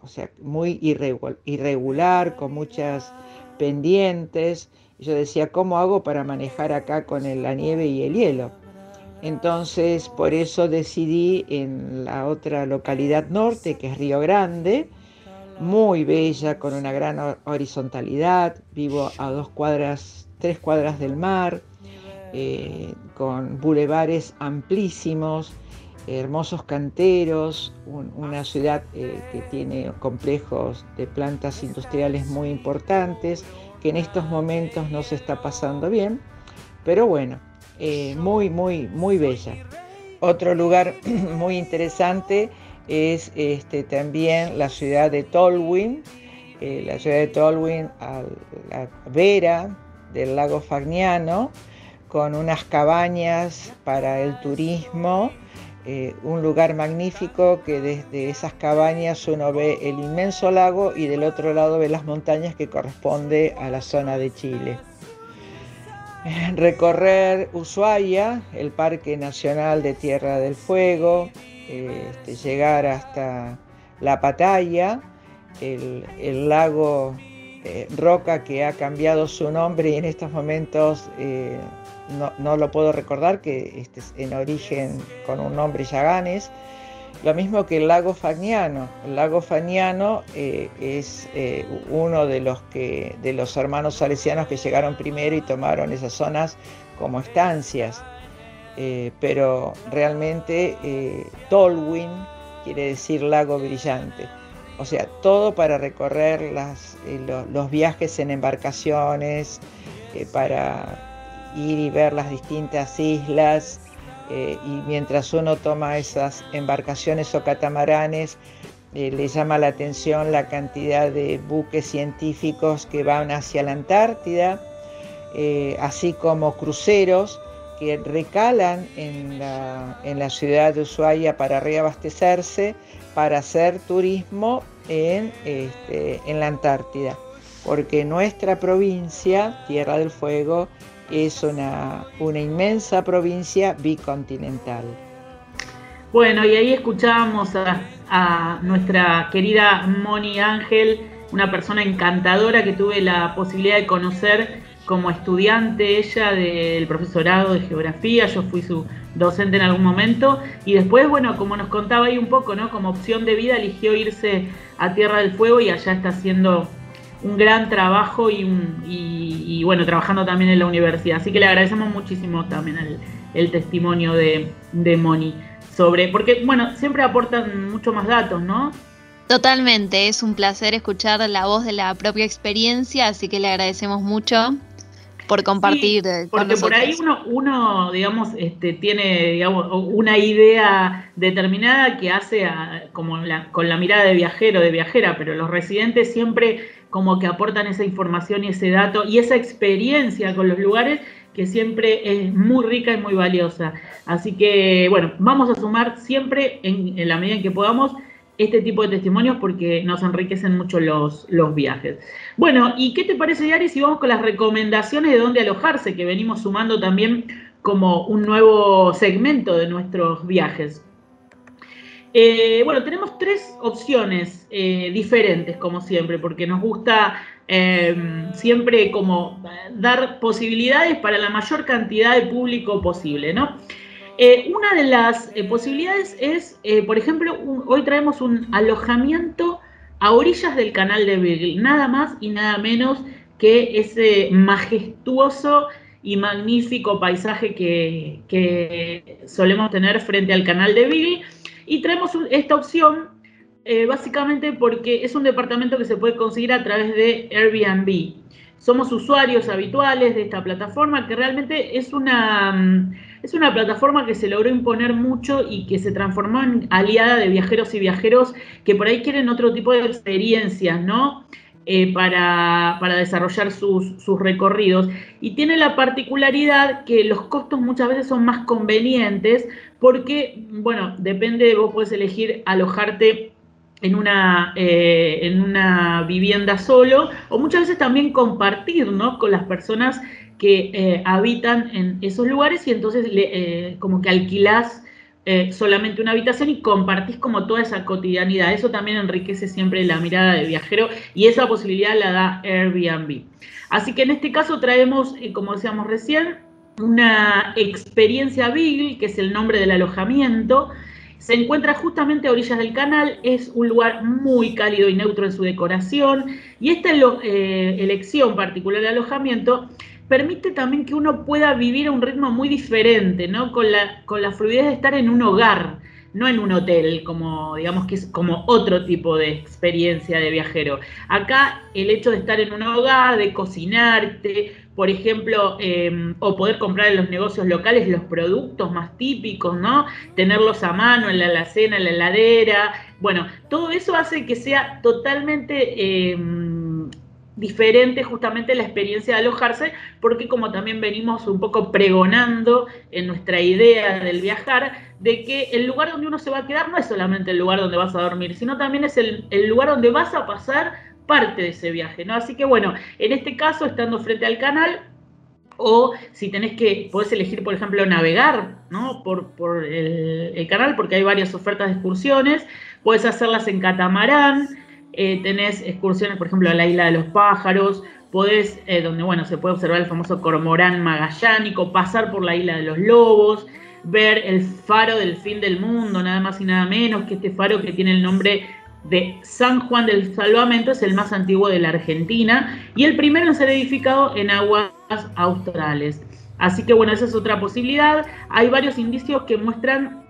o sea, muy irregular, con muchas pendientes. Yo decía, ¿cómo hago para manejar acá con la nieve y el hielo? Entonces, por eso decidí en la otra localidad norte, que es Río Grande, muy bella, con una gran horizontalidad. Vivo a dos cuadras, tres cuadras del mar eh, con bulevares amplísimos, hermosos canteros, una ciudad eh, que tiene complejos de plantas industriales muy importantes, que en estos momentos no se está pasando bien, pero bueno, eh, muy, muy, muy bella. Otro lugar [clears throat] muy interesante es este, también la ciudad de Tolwyn, la ciudad de Tolwyn a la vera del lago Fagnano, con unas cabañas para el turismo, eh, un lugar magnífico que desde esas cabañas uno ve el inmenso lago y del otro lado ve las montañas que corresponde a la zona de Chile. [laughs] Recorrer Ushuaia, el Parque Nacional de Tierra del Fuego, este, llegar hasta La Pataya, el, lago eh, Roca que ha cambiado su nombre y en estos momentos eh, no, lo puedo recordar, que este es en origen con un nombre Yaganes. Lo mismo que el lago Fagnano. El lago Fagnano eh, es eh, uno de los, que, de los hermanos salesianos que llegaron primero y tomaron esas zonas como estancias. Eh, pero realmente Tolwyn quiere decir lago brillante. O sea, todo para recorrer las, los viajes en embarcaciones, para ir y ver las distintas islas eh, y mientras uno toma esas embarcaciones o catamaranes, eh, le llama la atención la cantidad de buques científicos que van hacia la Antártida, eh, así como cruceros que recalan en la, ciudad de Ushuaia para reabastecerse, para hacer turismo en, este, en la Antártida, porque nuestra provincia, Tierra del Fuego, es una, inmensa provincia bicontinental. Bueno, y ahí escuchábamos a, nuestra querida Moni Ángel, una persona encantadora que tuve la posibilidad de conocer como estudiante ella del profesorado de geografía, yo fui su docente en algún momento y después, bueno, como nos contaba ahí un poco, ¿no? Como opción de vida eligió irse a Tierra del Fuego y allá está haciendo un gran trabajo y, bueno, trabajando también en la universidad. Así que le agradecemos muchísimo también el, testimonio de, de Moni sobre, porque bueno, siempre aportan mucho más datos, ¿no? Totalmente, es un placer escuchar la voz de la propia experiencia, así que le agradecemos mucho por compartir. porque por ahí uno, uno, digamos, este, tiene digamos, una idea determinada que hace como con la mirada de viajero, de viajera, pero los residentes siempre como que aportan esa información y ese dato y esa experiencia con los lugares que siempre es muy rica y muy valiosa. Así que, bueno, vamos a sumar siempre en, la medida en que podamos este tipo de testimonios porque nos enriquecen mucho los, los viajes. Bueno, ¿y qué te parece, Yari, si vamos con las recomendaciones de dónde alojarse, que venimos sumando también como un nuevo segmento de nuestros viajes? Eh, bueno, tenemos tres opciones eh, diferentes, como siempre, porque nos gusta em, siempre como dar posibilidades para la mayor cantidad de público posible, ¿no? Eh, una de las posibilidades es, por ejemplo, hoy traemos un alojamiento a orillas del canal de Beagle, nada más y nada menos que ese majestuoso y magnífico paisaje que, solemos tener frente al canal de Beagle y traemos esta opción eh, básicamente porque es un departamento que se puede conseguir a través de Airbnb. Somos usuarios habituales de esta plataforma que realmente es una, mm, es una plataforma que se logró imponer mucho y que se transformó en aliada de viajeros y viajeros que por ahí quieren otro tipo de experiencias, ¿no? Eh, para, desarrollar sus, recorridos. Y tiene la particularidad que los costos muchas veces son más convenientes porque, bueno, depende, vos puedes elegir alojarte en una, eh, en una vivienda solo o muchas veces también compartir ¿no? con las personas que eh, habitan en esos lugares y entonces eh, como que alquilás solamente una habitación y compartís como toda esa cotidianidad. Eso también enriquece siempre la mirada de viajero y esa posibilidad la da Airbnb. Así que en este caso traemos, como decíamos recién, una experiencia Beagle, que es el nombre del alojamiento. Se encuentra justamente a orillas del canal, es un lugar muy cálido y neutro en su decoración y esta eh, elección particular de alojamiento permite también que uno pueda vivir a un ritmo muy diferente, ¿no? Con la, con la fluidez de estar en un hogar, no en un hotel, como digamos que es como otro tipo de experiencia de viajero. Acá el hecho de estar en un hogar, de cocinarte, por ejemplo, em, o poder comprar en los negocios locales los productos más típicos, ¿no? Tenerlos a mano en la alacena, en la heladera. Bueno, todo eso hace que sea totalmente em, diferente justamente la experiencia de alojarse, porque como también venimos un poco pregonando en nuestra idea del viajar, de que el lugar donde uno se va a quedar no es solamente el lugar donde vas a dormir, sino también es el, el lugar donde vas a pasar parte de ese viaje, ¿no? Así que bueno, en este caso, estando frente al canal, o si tenés que, podés elegir, por ejemplo, navegar, ¿no? Por, por el, canal, porque hay varias ofertas de excursiones, puedes hacerlas en catamarán, eh, tenés excursiones, por ejemplo, a la isla de los pájaros, podés, eh, donde, bueno, se puede observar el famoso cormorán magallánico, pasar por la isla de los lobos, ver el faro del fin del mundo, nada más y nada menos que este faro que tiene el nombre de San Juan del Salvamento es el más antiguo de la Argentina y el primero en ser edificado en aguas australes. Así que bueno, esa es otra posibilidad. Hay varios indicios que muestran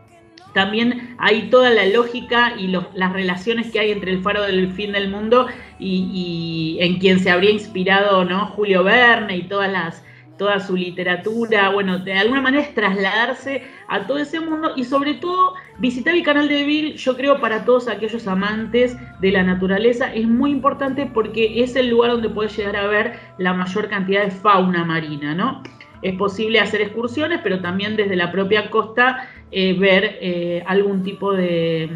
también hay toda la lógica y las relaciones que hay entre el faro del fin del mundo y, en quien se habría inspirado ¿no? Julio Verne y todas las, toda su literatura, bueno, de alguna manera es trasladarse a todo ese mundo y sobre todo visitar el canal de Bill, yo creo para todos aquellos amantes de la naturaleza es muy importante porque es el lugar donde puedes llegar a ver la mayor cantidad de fauna marina, ¿no? Es posible hacer excursiones, pero también desde la propia costa eh, ver eh, algún tipo de,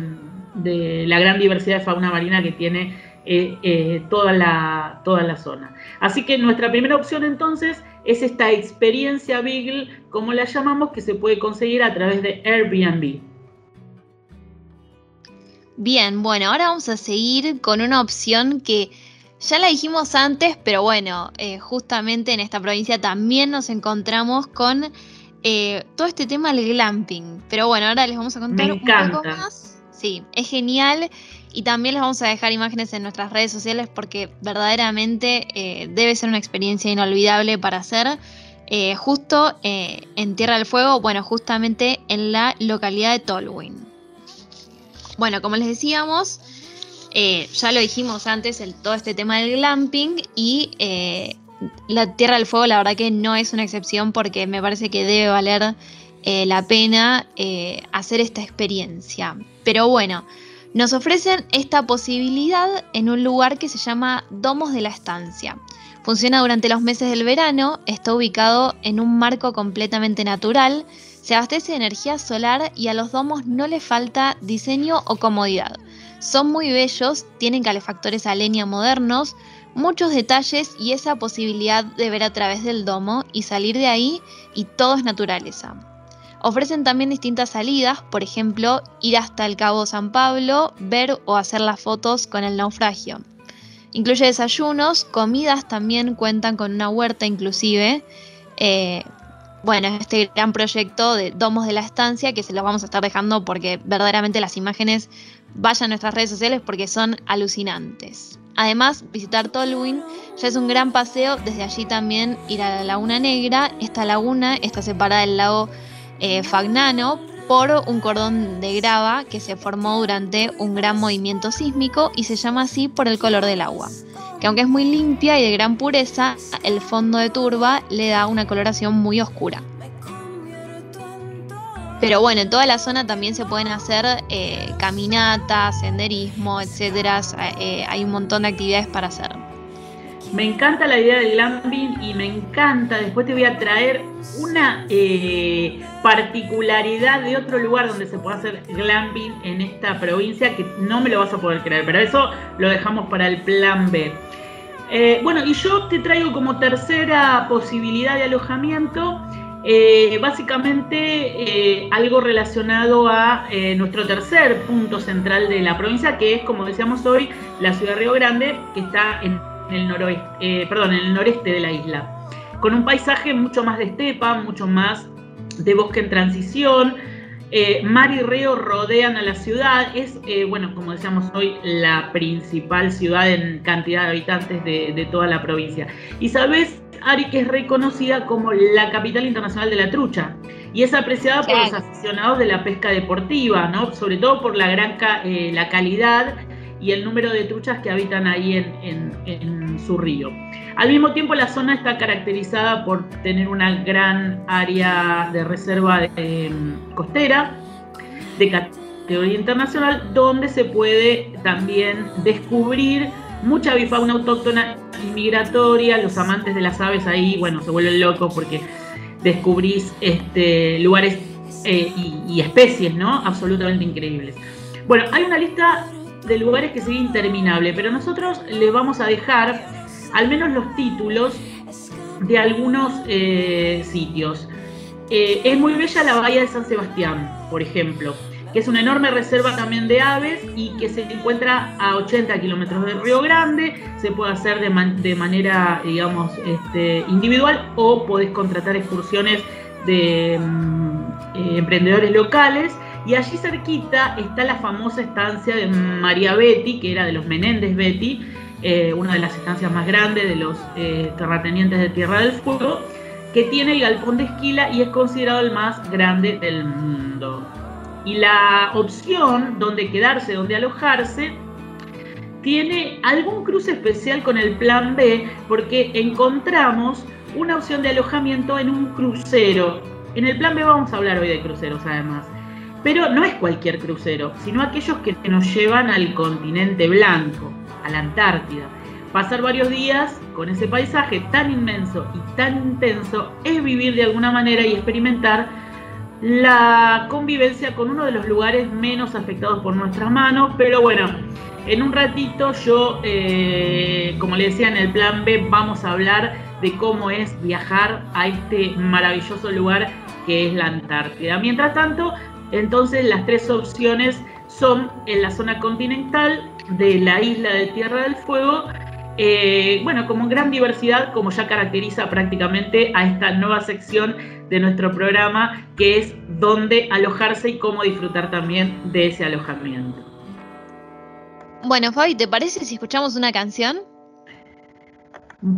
la gran diversidad de fauna marina que tiene eh, toda, la, toda la zona. Así que nuestra primera opción entonces es esta experiencia Beagle, como la llamamos, que se puede conseguir a través de Airbnb. Bien, bueno, ahora vamos a seguir con una opción que ya la dijimos antes, pero bueno, eh, justamente en esta provincia también nos encontramos con eh, todo este tema del glamping. Pero bueno, ahora les vamos a contar un poco más. Sí, es genial. Y también les vamos a dejar imágenes en nuestras redes sociales porque verdaderamente eh, debe ser una experiencia inolvidable para hacer. justo en Tierra del Fuego, bueno, justamente en la localidad de Tolwyn. Bueno, como les decíamos, eh, ya lo dijimos antes, el, todo este tema del glamping y eh, la Tierra del Fuego, la verdad que no es una excepción porque me parece que debe valer eh, la pena hacer esta experiencia. Pero bueno, nos ofrecen esta posibilidad en un lugar que se llama Domos de la Estancia. Funciona durante los meses del verano, está ubicado en un marco completamente natural se abastece de energía solar y a los domos no le falta diseño o comodidad. Son muy bellos, tienen calefactores a modernos, muchos detalles y esa posibilidad de ver a través del domo y salir de ahí y todo es naturaleza. Ofrecen también distintas salidas, por ejemplo, ir hasta el Cabo San Pablo, ver o hacer las fotos con el naufragio. Incluye desayunos, comidas también cuentan con una huerta inclusive, eh, bueno, este gran proyecto de Domos de la Estancia, que se los vamos a estar dejando porque verdaderamente las imágenes vayan a nuestras redes sociales porque son alucinantes. Además, visitar Tolwyn ya es un gran paseo, desde allí también ir a la Laguna Negra. Esta laguna está separada del lago eh, Fagnano por un cordón de grava que se formó durante un gran movimiento sísmico y se llama así por el color del agua que aunque es muy limpia y de gran pureza, el fondo de turba le da una coloración muy oscura. Pero bueno, en toda la zona también se pueden hacer eh, caminatas, senderismo, etcétera. Eh, hay un montón de actividades para hacer. Me encanta la idea del glamping y me encanta, después te voy a traer una eh, particularidad de otro lugar donde se puede hacer glamping en esta provincia que no me lo vas a poder creer, pero eso lo dejamos para el plan B. Bueno, y yo te traigo como tercera posibilidad de alojamiento, eh, básicamente algo relacionado a nuestro tercer punto central de la provincia, que es, como decíamos hoy, la ciudad de Río Grande, que está en el noroeste, eh, perdón, en el noreste de la isla, con un paisaje mucho más de estepa, mucho más de bosque en transición. Eh, mar y río rodean a la ciudad. Es, eh, bueno, como decíamos hoy, la principal ciudad en cantidad de habitantes de, toda la provincia. Y sabes, Ari, que es reconocida como la capital internacional de la trucha. Y es apreciada por los aficionados de la pesca deportiva, ¿no? Sobre todo por la gran la calidad y el número de truchas que habitan ahí en, su río. Al mismo tiempo, la zona está caracterizada por tener una gran área de reserva em, costera de categoría internacional, donde se puede también descubrir mucha bifauna autóctona y migratoria. Los amantes de las aves ahí, bueno, se vuelven locos porque descubrís este, lugares eh, y, especies, ¿no? Absolutamente increíbles. Bueno, hay una lista de lugares que sería interminable, pero nosotros les vamos a dejar al menos los títulos de algunos eh, sitios. Eh, es muy bella la bahía de San Sebastián, por ejemplo, que es una enorme reserva también de aves y que se encuentra a 80 kilómetros del Río Grande. Se puede hacer de, de manera, digamos, este, individual o podés contratar excursiones de mm, eh, emprendedores locales y allí cerquita está la famosa estancia de María Betty, que era de los Menéndez Betty, eh, una de las estancias más grandes de los eh, terratenientes de Tierra del Fuego, que tiene el galpón de esquila y es considerado el más grande del mundo. Y la opción donde quedarse, donde alojarse, tiene algún cruce especial con el plan B porque encontramos una opción de alojamiento en un crucero. En el plan B vamos a hablar hoy de cruceros además. Pero no es cualquier crucero, sino aquellos que nos llevan al continente blanco, a la Antártida. Pasar varios días con ese paisaje tan inmenso y tan intenso es vivir de alguna manera y experimentar la convivencia con uno de los lugares menos afectados por nuestras manos. Pero bueno, en un ratito yo, eh, como le decía en el plan B, vamos a hablar de cómo es viajar a este maravilloso lugar que es la Antártida. Mientras tanto, entonces las tres opciones son en la zona continental de la isla de Tierra del Fuego, eh, bueno, como gran diversidad, como ya caracteriza prácticamente a esta nueva sección de nuestro programa, que es dónde alojarse y cómo disfrutar también de ese alojamiento. Bueno, Fabi, ¿te parece si escuchamos una canción?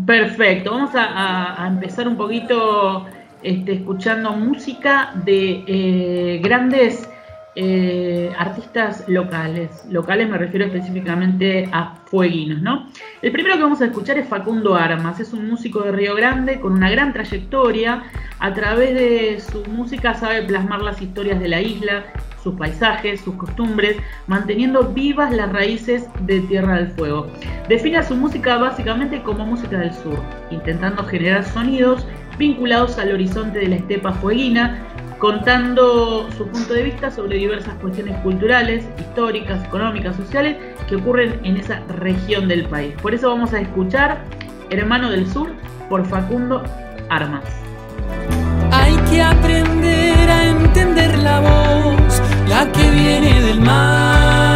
Perfecto, vamos a, empezar un poquito este, escuchando música de eh, grandes eh, artistas locales. Locales me refiero específicamente a fueguinos, ¿no? El primero que vamos a escuchar es Facundo Armas, es un músico de Río Grande con una gran trayectoria. A través de su música sabe plasmar las historias de la isla, sus paisajes, sus costumbres, manteniendo vivas las raíces de Tierra del Fuego. Define su música básicamente como música del sur, intentando generar sonidos vinculados al horizonte de la estepa fueguina, contando su punto de vista sobre diversas cuestiones culturales, históricas, económicas, sociales que ocurren en esa región del país. Por eso vamos a escuchar Hermano del Sur por Facundo Armas. Hay que aprender a entender la voz, la que viene del mar,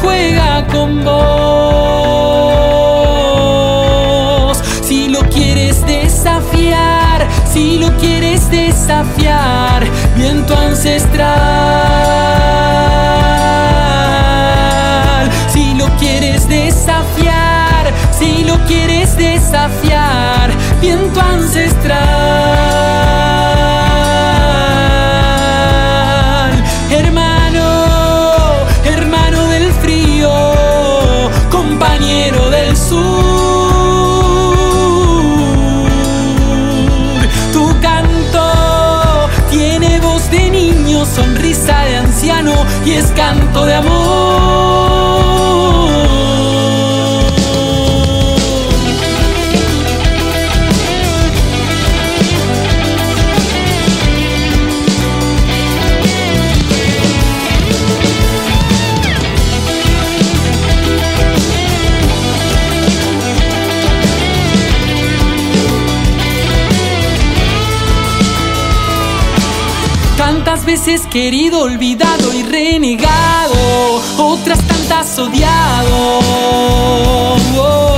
juega con vos. Si lo quieres desafiar, si lo quieres desafiar, viento ancestral. si lo quieres desafiar, viento ancestral. Es canto de amor. Veces querido, olvidado y renegado, otras tantas odiado. pero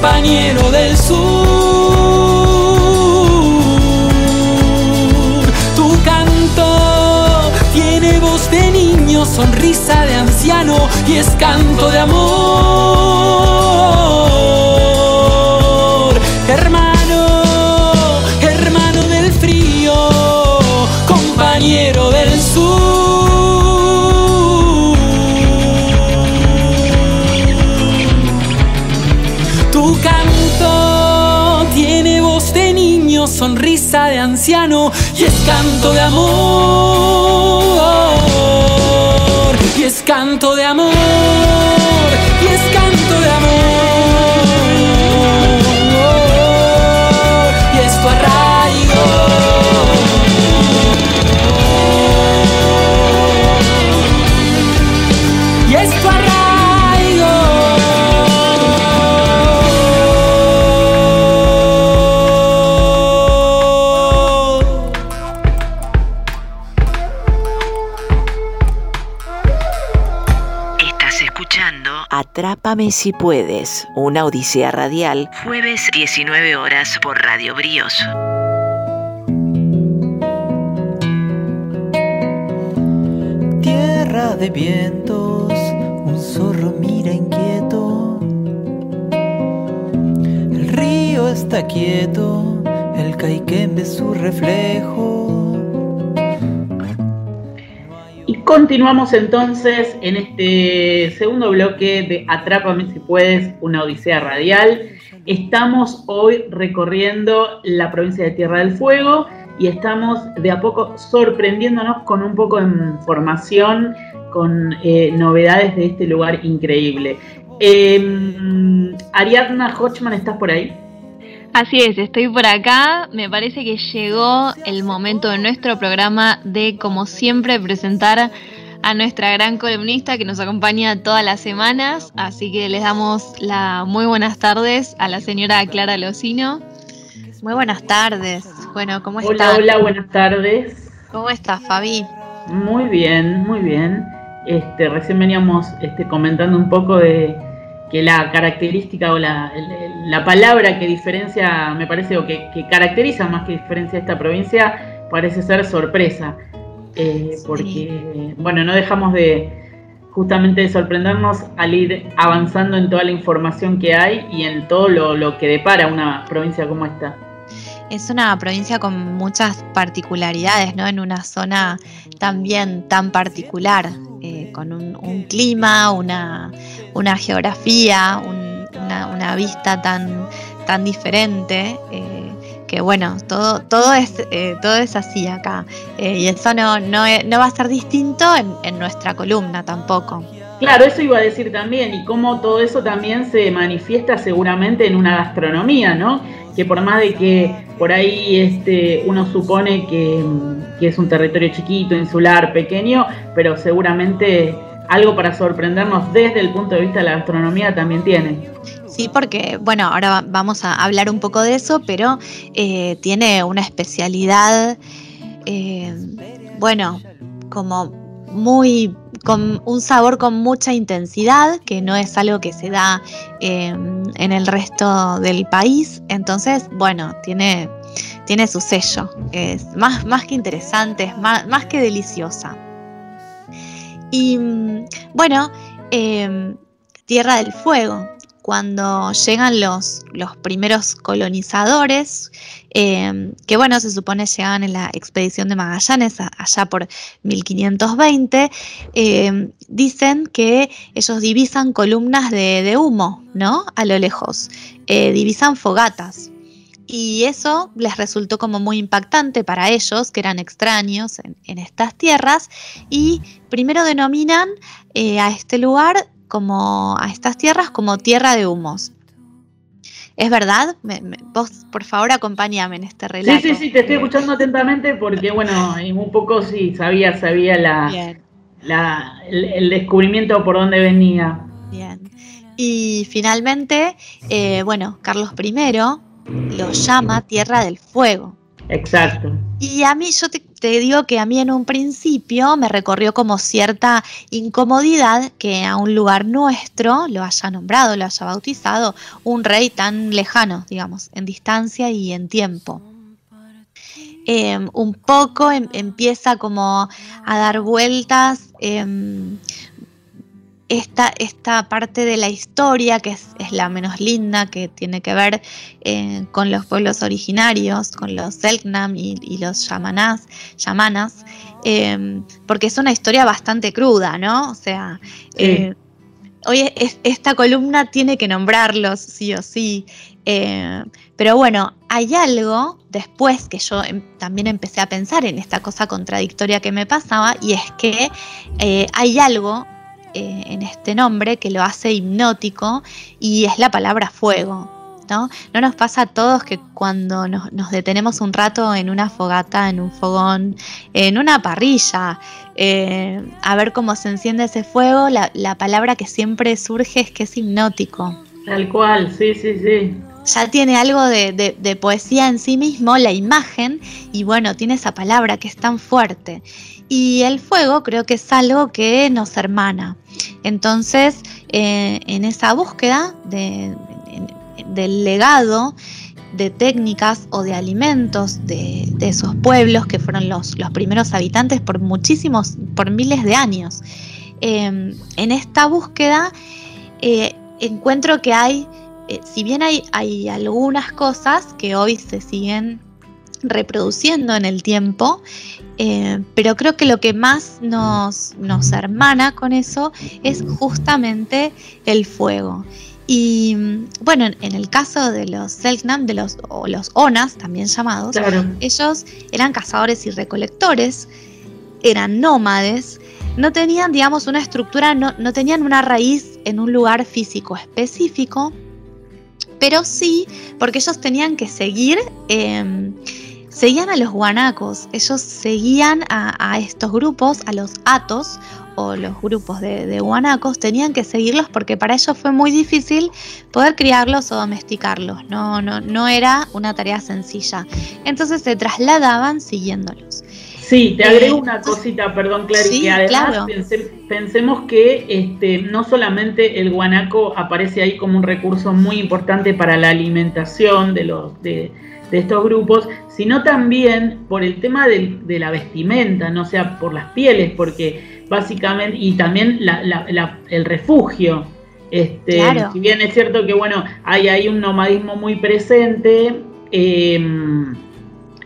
compañero del sur. Tu canto tiene voz de niño, sonrisa de anciano y es canto de amor. Y es canto de amor. Y es canto de amor. Atrápame si puedes, una odisea radial, jueves 19 horas por Radio Bríos. Tierra de vientos, un zorro mira inquieto. El río está quieto, el caiquén ve su reflejo. Continuamos entonces en este segundo bloque de Atrápame si puedes, una odisea radial. Estamos hoy recorriendo la provincia de Tierra del Fuego y estamos de a poco sorprendiéndonos con un poco de información, con eh, novedades de este lugar increíble. Em, Ariadna Hochman, ¿estás por ahí? Así es, estoy por acá. Me parece que llegó el momento de nuestro programa de, como siempre, presentar a nuestra gran columnista que nos acompaña todas las semanas. Así que les damos las muy buenas tardes a la señora Clara Locino. Muy buenas tardes. Bueno, ¿cómo estás? Hola, hola, buenas tardes. ¿Cómo estás, Fabi? Muy bien, muy bien. Este, recién veníamos este, comentando un poco de que la característica o la, palabra que diferencia, me parece, o que, caracteriza más que diferencia esta provincia, parece ser sorpresa. Eh, porque, bueno, no dejamos de justamente de sorprendernos al ir avanzando en toda la información que hay y en todo lo, que depara una provincia como esta. Es una provincia con muchas particularidades, ¿no? En una zona también tan particular, eh, con un clima, una, geografía, una, vista tan, tan diferente. Eh, que bueno, todo, todo, es, eh, todo es así acá. Eh, y eso no, no, va a ser distinto en, nuestra columna tampoco. Claro, eso iba a decir también, y cómo todo eso también se manifiesta seguramente en una gastronomía, ¿no? Que por más de que por ahí este, uno supone que, que es un territorio chiquito, insular, pequeño, pero seguramente algo para sorprendernos desde el punto de vista de la gastronomía también tiene. Sí, porque, bueno, ahora vamos a hablar un poco de eso, pero eh, tiene una especialidad, eh, bueno, como muy con un sabor con mucha intensidad, que no es algo que se da eh, en el resto del país. Entonces, bueno, tiene, tiene su sello. Es más, más que interesante, es más, más que deliciosa. Y mm, bueno, em, Tierra del Fuego, cuando llegan los, los primeros colonizadores, em, que bueno, se supone llegaban en la expedición de Magallanes allá por 1520, em, dicen que ellos divisan columnas de, de, humo, ¿no? A lo lejos, eh, divisan fogatas. Y eso les resultó como muy impactante para ellos, que eran extraños en, estas tierras, y primero denominan eh, a este lugar como a estas tierras como tierra de humos. ¿Es verdad? vos, por favor, acompáñame en este relato. Sí, sí, sí, te estoy escuchando atentamente porque, bueno, un poco sí, sabía, sabía la, el, descubrimiento por dónde venía. Bien. Y finalmente, eh, bueno, Carlos I lo llama Tierra del Fuego. Exacto. Y a mí, yo te, digo que a mí en un principio me recorrió como cierta incomodidad que a un lugar nuestro lo haya nombrado, lo haya bautizado un rey tan lejano, digamos, en distancia y en tiempo. Em, un poco em, empieza como a dar vueltas em, esta, esta parte de la historia, que es, la menos linda, que tiene que ver eh, con los pueblos originarios, con los Selknam y, los yamanás, yamanas, em, porque es una historia bastante cruda, ¿no? O sea, eh, hoy esta columna tiene que nombrarlos, sí o sí. Eh, pero bueno, hay algo después que yo em, también empecé a pensar en esta cosa contradictoria que me pasaba, y es que hay algo eh, en este nombre que lo hace hipnótico y es la palabra fuego. ¿No? ¿No? nos pasa a todos que cuando nos, detenemos un rato en una fogata, en un fogón, en una parrilla, eh, a ver cómo se enciende ese fuego, la, palabra que siempre surge es que es hipnótico. Tal cual, sí, sí, sí. Ya tiene algo de, de poesía en sí mismo, la imagen, y bueno, tiene esa palabra que es tan fuerte. Y el fuego creo que es algo que nos hermana. Entonces, eh, en esa búsqueda de, del legado de técnicas o de alimentos de, esos pueblos que fueron los, primeros habitantes por muchísimos, por miles de años. Em, en esta búsqueda eh, encuentro que hay, eh, si bien hay algunas cosas que hoy se siguen reproduciendo en el tiempo, eh, pero creo que lo que más nos, nos hermana con eso es justamente el fuego. Y bueno, en el caso de los Selknam, de los, o los Onas, también llamados, ellos eran cazadores y recolectores, eran nómades, no tenían, digamos, una estructura, no, no tenían una raíz en un lugar físico específico, pero sí, porque ellos tenían que seguir em, seguían a los guanacos, ellos seguían a, estos grupos, a los atos o los grupos de, guanacos, tenían que seguirlos porque para ellos fue muy difícil poder criarlos o domesticarlos, no, no, no era una tarea sencilla. Entonces se trasladaban siguiéndolos. Sí, te agrego eh, una cosita, perdón, Clary, que además pensemos que este, no solamente el guanaco aparece ahí como un recurso muy importante para la alimentación de los de, de estos grupos, sino también por el tema de la vestimenta, no sea por las pieles, porque básicamente, y también el refugio. Este, Si bien es cierto que bueno, hay ahí un nomadismo muy presente, em,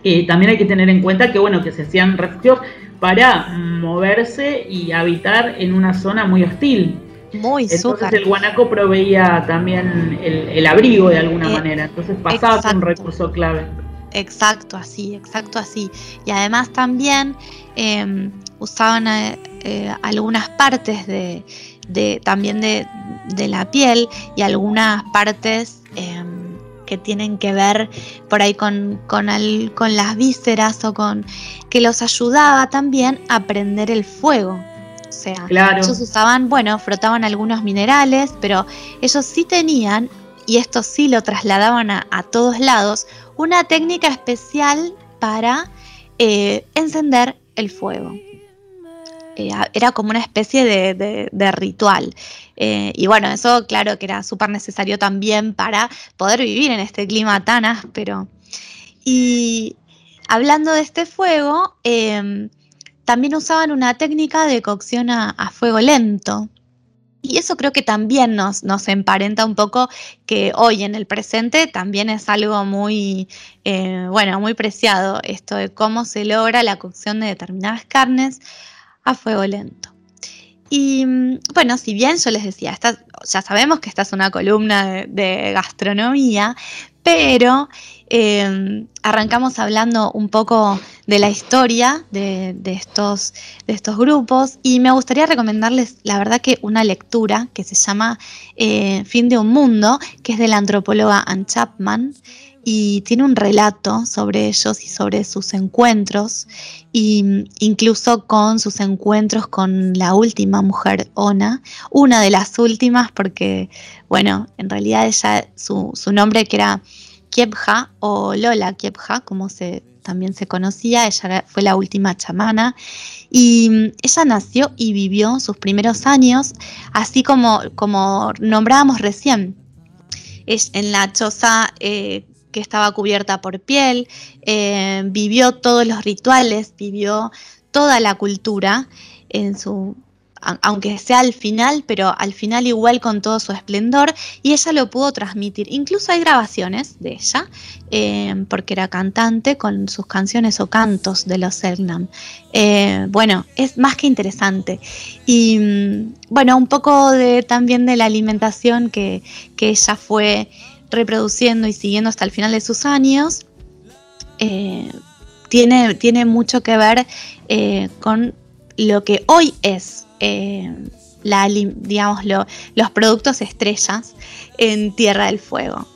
eh, también hay que tener en cuenta que bueno, que se hacían refugios para moverse y habitar en una zona muy hostil. Muy Entonces el guanaco proveía también el, abrigo de alguna eh, manera, entonces pasaba a un recurso clave. Exacto, así, exacto así. Y además también em, usaban eh, eh, algunas partes de, también de, la piel y algunas partes em, que tienen que ver por ahí con, con, con las vísceras o con que los ayudaba también a prender el fuego. O sea, ellos usaban, bueno, frotaban algunos minerales, pero ellos sí tenían, y esto sí lo trasladaban a, todos lados, una técnica especial para eh, encender el fuego. Eh, era como una especie de, ritual. Eh, y bueno, eso claro que era súper necesario también para poder vivir en este clima tan áspero. Y hablando de este fuego, también usaban una técnica de cocción a, fuego lento. Y eso creo que también nos, nos, emparenta un poco que hoy en el presente también es algo muy, eh, bueno, muy preciado, esto de cómo se logra la cocción de determinadas carnes a fuego lento. Y mm, bueno, si bien yo les decía, ya sabemos que esta es una columna de gastronomía, pero Em, arrancamos hablando un poco de la historia de, estos, de estos grupos y me gustaría recomendarles, la verdad, que una lectura que se llama eh, Fin de un Mundo, que es de la antropóloga Ann Chapman y tiene un relato sobre ellos y sobre sus encuentros, e incluso con sus encuentros con la última mujer Ona, una de las últimas porque, bueno, en realidad ella, su, su nombre que era Kiebja o Lola Kiebja, como se, también se conocía, ella fue la última chamana y mm, ella nació y vivió sus primeros años, así como, como nombrábamos recién, en la choza eh, que estaba cubierta por piel, eh, vivió todos los rituales, vivió toda la cultura en su aunque sea al final, pero al final igual con todo su esplendor, y ella lo pudo transmitir. Incluso hay grabaciones de ella, eh, porque era cantante con sus canciones o cantos de los Selknam. Eh, bueno, es más que interesante. Y mm, bueno, un poco de, también de la alimentación que, ella fue reproduciendo y siguiendo hasta el final de sus años. Eh, tiene, tiene, mucho que ver con lo que hoy es eh, la, digamos, los productos estrellas en Tierra del Fuego.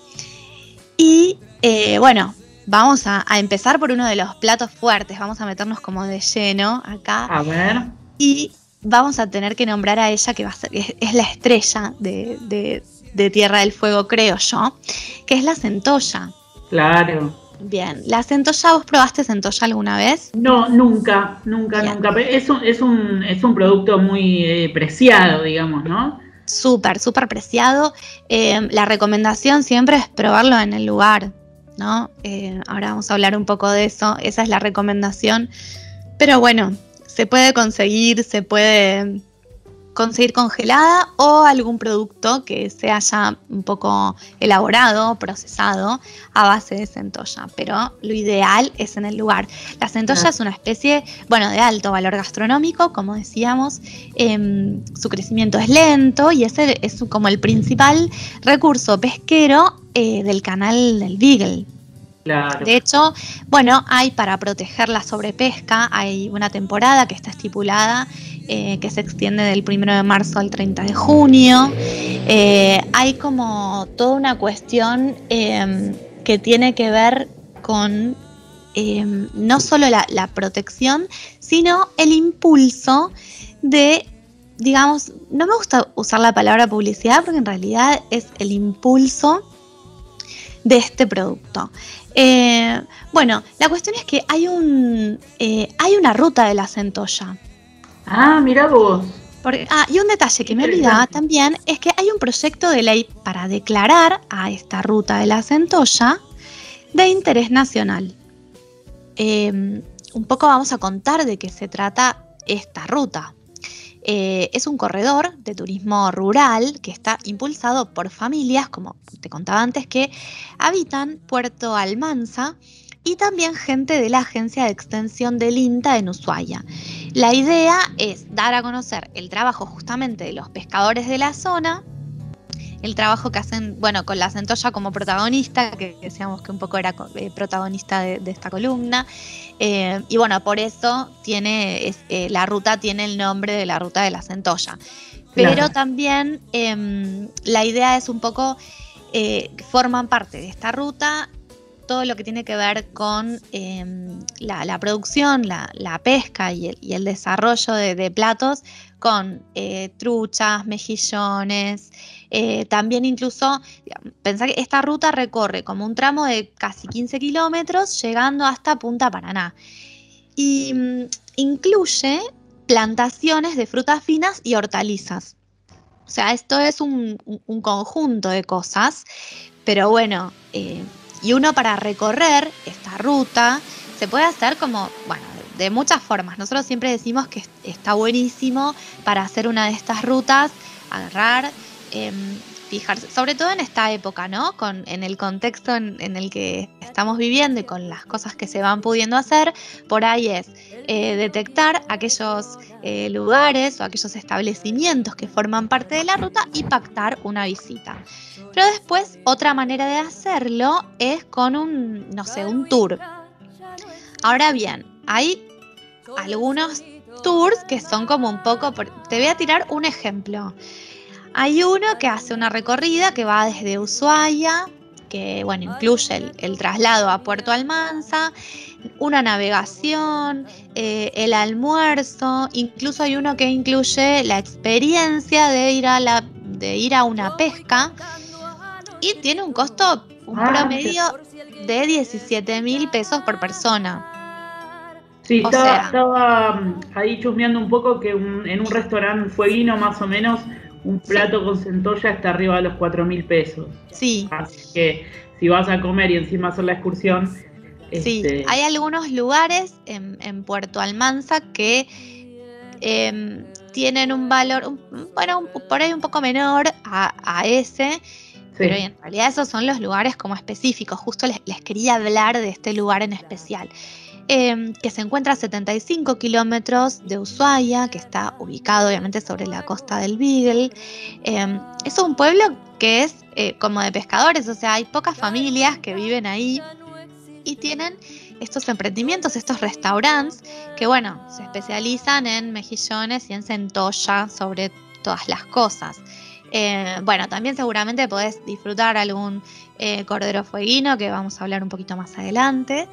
Y eh, bueno, vamos a, empezar por uno de los platos fuertes, vamos a meternos como de lleno acá. A ver. Y vamos a tener que nombrar a ella, que va a ser, es, la estrella de, de Tierra del Fuego, creo yo, que es la centolla. Claro. Bien, ¿la centolla, vos probaste centolla alguna vez? No, nunca, nunca, nunca. Es un, es, un, es un producto muy eh, preciado, digamos, ¿no? Súper, súper preciado. Eh, la recomendación siempre es probarlo en el lugar, ¿no? Eh, ahora vamos a hablar un poco de eso, esa es la recomendación. Pero bueno, se puede conseguir, se puede conseguir congelada o algún producto que se haya un poco elaborado, procesado a base de centolla, pero lo ideal es en el lugar. La centolla es una especie, bueno, de alto valor gastronómico, como decíamos, em, su crecimiento es lento y ese es como el principal recurso pesquero eh, del canal del Beagle. De hecho, bueno, hay para proteger la sobrepesca, hay una temporada que está estipulada eh, que se extiende del 1 de marzo al 30 de junio. Eh, hay como toda una cuestión em, que tiene que ver con em, no solo la, la protección, sino el impulso de digamos, no me gusta usar la palabra publicidad porque en realidad es el impulso de este producto. Eh, bueno, la cuestión es que hay, un, eh, hay una ruta de la centolla. Ah, mira vos. ah, y un detalle que me olvidaba también es que hay un proyecto de ley para declarar a esta ruta de la centolla de interés nacional. Eh, un poco vamos a contar de qué se trata esta ruta. Eh, es un corredor de turismo rural que está impulsado por familias, como te contaba antes, que habitan Puerto Almanza y también gente de la agencia de extensión del INTA en Ushuaia. La idea es dar a conocer el trabajo justamente de los pescadores de la zona el trabajo que hacen, bueno, con la centolla como protagonista, que decíamos que un poco era eh, protagonista de, esta columna. Eh, y bueno, por eso tiene, eh, la ruta tiene el nombre de la ruta de la centolla. Pero también em, la idea es un poco, forman parte de esta ruta todo lo que tiene que ver con em, la, producción, la, pesca y el, desarrollo de, platos con truchas, mejillones, eh, también incluso, pensar que esta ruta recorre como un tramo de casi 15 kilómetros, llegando hasta Punta Paraná. Y mm, incluye plantaciones de frutas finas y hortalizas. O sea, esto es un, conjunto de cosas, pero bueno, eh, y uno para recorrer esta ruta se puede hacer como, bueno, de muchas formas. Nosotros siempre decimos que está buenísimo para hacer una de estas rutas, agarrar, Em, fijarse, sobre todo en esta época, ¿no? Con, en el contexto en, el que estamos viviendo y con las cosas que se van pudiendo hacer, por ahí es eh, detectar aquellos eh, lugares o aquellos establecimientos que forman parte de la ruta y pactar una visita. Pero después, otra manera de hacerlo es con un, no sé, un tour. Ahora bien, hay algunos tours que son como un poco, te voy a tirar un ejemplo. Hay uno que hace una recorrida que va desde Ushuaia, que bueno, incluye el, traslado a Puerto Almanza, una navegación, eh, el almuerzo, incluso hay uno que incluye la experiencia de ir a, la, de ir a una pesca y tiene un costo, un ah, promedio de 17 mil pesos por persona. Sí, estaba, mm, ahí chusmeando un poco que en un restaurante fueguino más o menos un plato con centolla está arriba de los 4 mil pesos. Sí. Así que si vas a comer y encima hacer la excursión. Sí, este, hay algunos lugares en, Puerto Almanza que em, tienen un valor, bueno, por ahí un poco menor a, ese. Pero en realidad esos son los lugares como específicos. Justo les, les quería hablar de este lugar en especial. Em, que se encuentra a 75 kilómetros de Ushuaia, que está ubicado obviamente sobre la costa del Beagle. Em, es un pueblo que es eh, como de pescadores, o sea, hay pocas familias que viven ahí y tienen estos emprendimientos, estos restaurantes que, bueno, se especializan en mejillones y en centolla sobre todas las cosas. Eh, bueno, también seguramente podés disfrutar algún eh, cordero fueguino que vamos a hablar un poquito más adelante.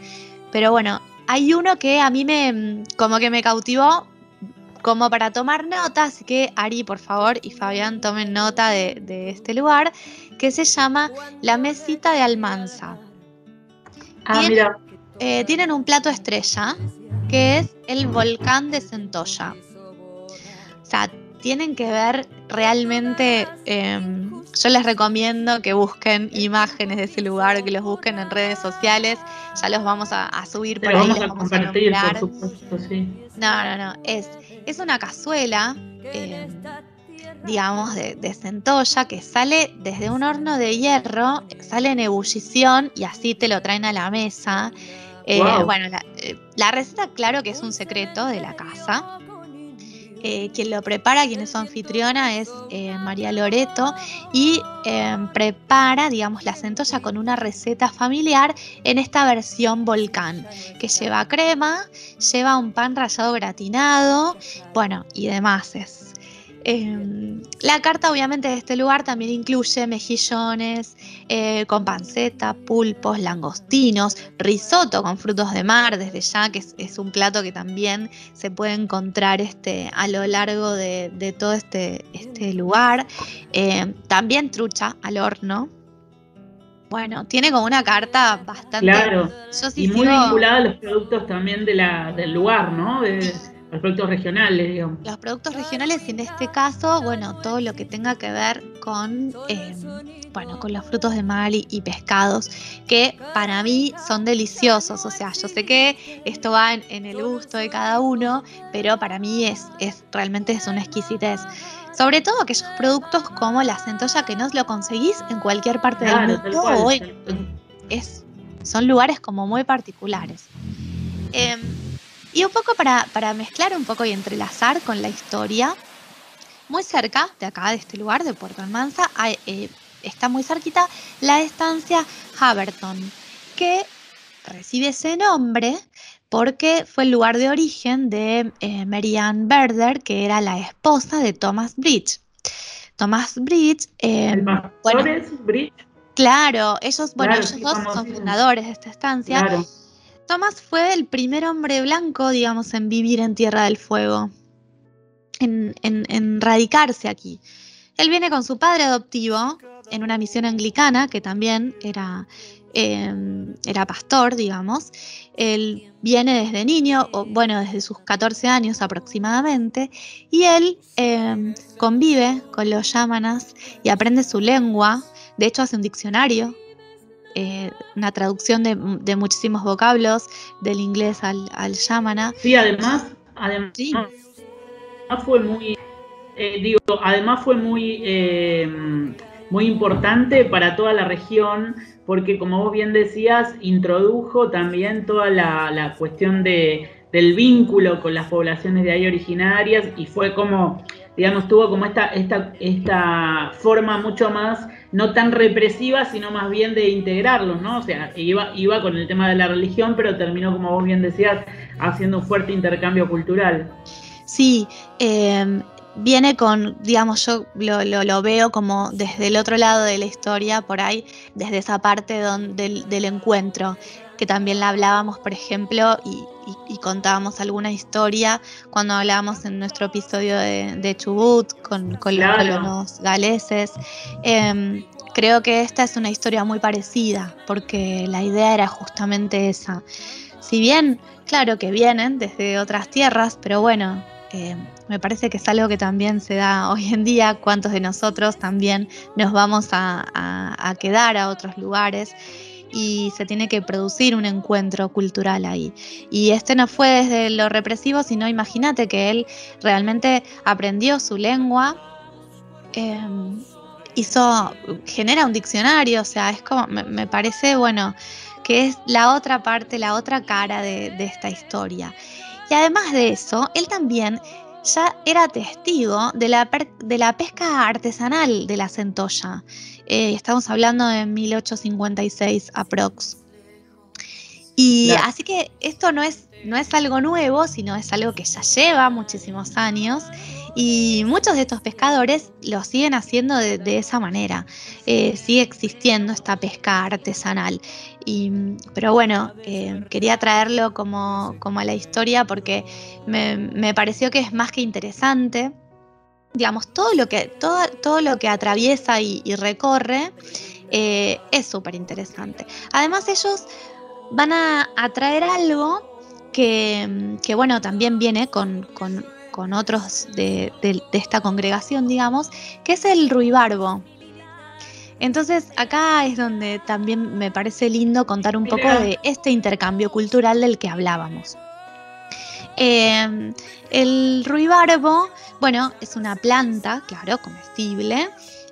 Pero bueno, hay uno que a mí me, como que me cautivó como para tomar nota, así que Ari, por favor, y Fabián tomen nota de, este lugar, que se llama La Mesita de Almanza. Ah, tienen, mira. eh, tienen un plato estrella, que es el volcán de Centolla. O sea, tienen que ver realmente, eh, yo les recomiendo que busquen imágenes de ese lugar, que los busquen en redes sociales, ya los vamos a, a subir por ahí. vamos a vamos a compartir, por supuesto, sí. No, no, no. Es, es una cazuela, eh, digamos, de, de centolla que sale desde un horno de hierro, sale en ebullición y así te lo traen a la mesa. Eh. Bueno, la, eh, la receta, claro que es un secreto de la casa. Eh, quien lo prepara, quien es su anfitriona, es eh, María Loreto y eh, prepara, digamos, la centolla con una receta familiar en esta versión volcán, que lleva crema, lleva un pan rallado gratinado, bueno, y demás. Es. Eh, la carta obviamente de este lugar también incluye mejillones eh, con panceta, pulpos, langostinos, risotto con frutos de mar, desde ya que es, es un plato que también se puede encontrar este, a lo largo de, de todo este, este lugar. Eh, también trucha al horno. Bueno, tiene como una carta bastante... Claro. Yo sí Y muy vinculada a los productos también de la, del lugar, ¿no? De, los productos regionales, digamos. los productos regionales y en este caso, bueno, todo lo que tenga que ver con, eh, bueno, con los frutos de mar y, y pescados, que para mí son deliciosos. O sea, yo sé que esto va en, en el gusto de cada uno, pero para mí es, es realmente es una exquisitez. Sobre todo aquellos productos como la centolla que no lo conseguís en cualquier parte Claro, del mundo cual, o en- es, son lugares como muy particulares. Em, y un poco para, para mezclar un poco y entrelazar con la historia, muy cerca de acá, de este lugar, de Puerto Almanza, hay, eh, está muy cerquita la estancia Haverton, que recibe ese nombre porque fue el lugar de origen de eh, Mary Ann Berder, que era la esposa de Thomas Bridge. Thomas Bridge, bueno, es Bridge, Claro, ellos, bueno, Claro, ellos dos son fundadores de esta estancia. claro. Thomas fue el primer hombre blanco, digamos, en vivir en Tierra del Fuego, en, en- en radicarse aquí. Él viene con su padre adoptivo en una misión anglicana, que también era, eh, era pastor, digamos. Él viene desde niño, o bueno, desde sus 14 años aproximadamente, y él eh, convive con los yámanas y aprende su lengua. De hecho, hace un diccionario eh, una traducción de, de muchísimos vocablos del inglés al, al yamana. Sí, además, además Sí. fue muy, eh, digo, además fue muy, eh, muy importante para toda la región, porque como vos bien decías, introdujo también toda la, la cuestión de, del vínculo con las poblaciones de ahí originarias y fue como, digamos, tuvo como esta, esta, esta forma mucho más, no tan represiva, sino más bien de integrarlos, ¿no? O sea, iba, iba con el tema de la religión, pero terminó, como vos bien decías, haciendo un fuerte intercambio cultural. Sí, eh, viene con, digamos, yo lo, lo- lo veo como desde el otro lado de la historia, por ahí, desde esa parte don- del, del encuentro, que también la hablábamos, por ejemplo, y, y- y contábamos alguna historia cuando hablábamos en nuestro episodio de, de Chubut con, con los Claro. colonos galeses. Em, creo que esta es una historia muy parecida, porque la idea era justamente esa. Si bien, claro que vienen desde otras tierras, pero bueno, eh, me parece que es algo que también se da hoy en día, cuántos de nosotros también nos vamos a, a- a quedar a otros lugares y se tiene que producir un encuentro cultural ahí. Y este no fue desde lo represivo, sino imagínate que él realmente aprendió su lengua, eh, hizo, genera un diccionario, o sea, es como, me, parece, bueno, que es la otra parte, la otra cara de, de esta historia. Y además de eso, él también ya era testigo de la, de la pesca artesanal de la centolla. Eh, estamos hablando de 1856 aprox. Y Claro. así que esto no es, no es algo nuevo, sino es algo que ya lleva muchísimos años. Y muchos de estos pescadores lo siguen haciendo de, de esa manera. Eh, sigue existiendo esta pesca artesanal. Y, pero bueno, eh, quería traerlo como, como a la historia porque me, me pareció que es más que interesante. Digamos, todo lo que, todo, todo lo que atraviesa y, y recorre eh, es súper interesante. Además, ellos van a, traer algo que, bueno, también viene con, otros de, esta congregación, digamos, que es el ruibarbo. Entonces acá es donde también me parece lindo contar un poco de este intercambio cultural del que hablábamos. Em, el ruibarbo, bueno, es una planta, claro, comestible.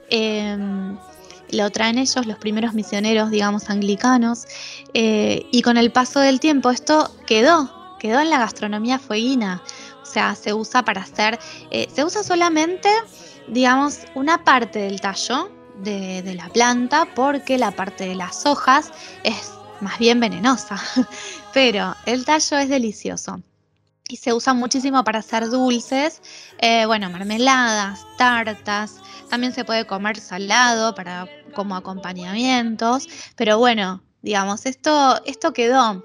Em, lo traen ellos, los primeros misioneros, digamos, anglicanos. Eh, y con el paso del tiempo esto quedó, quedó en la gastronomía fueguina. O sea, se usa para hacer, eh, se usa solamente, digamos, una parte del tallo de, de la planta porque la parte de las hojas es más bien venenosa. [laughs] Pero el tallo es delicioso y se usa muchísimo para hacer dulces, eh, bueno, mermeladas, tartas, también se puede comer salado para como acompañamientos, pero bueno, digamos, esto, esto quedó,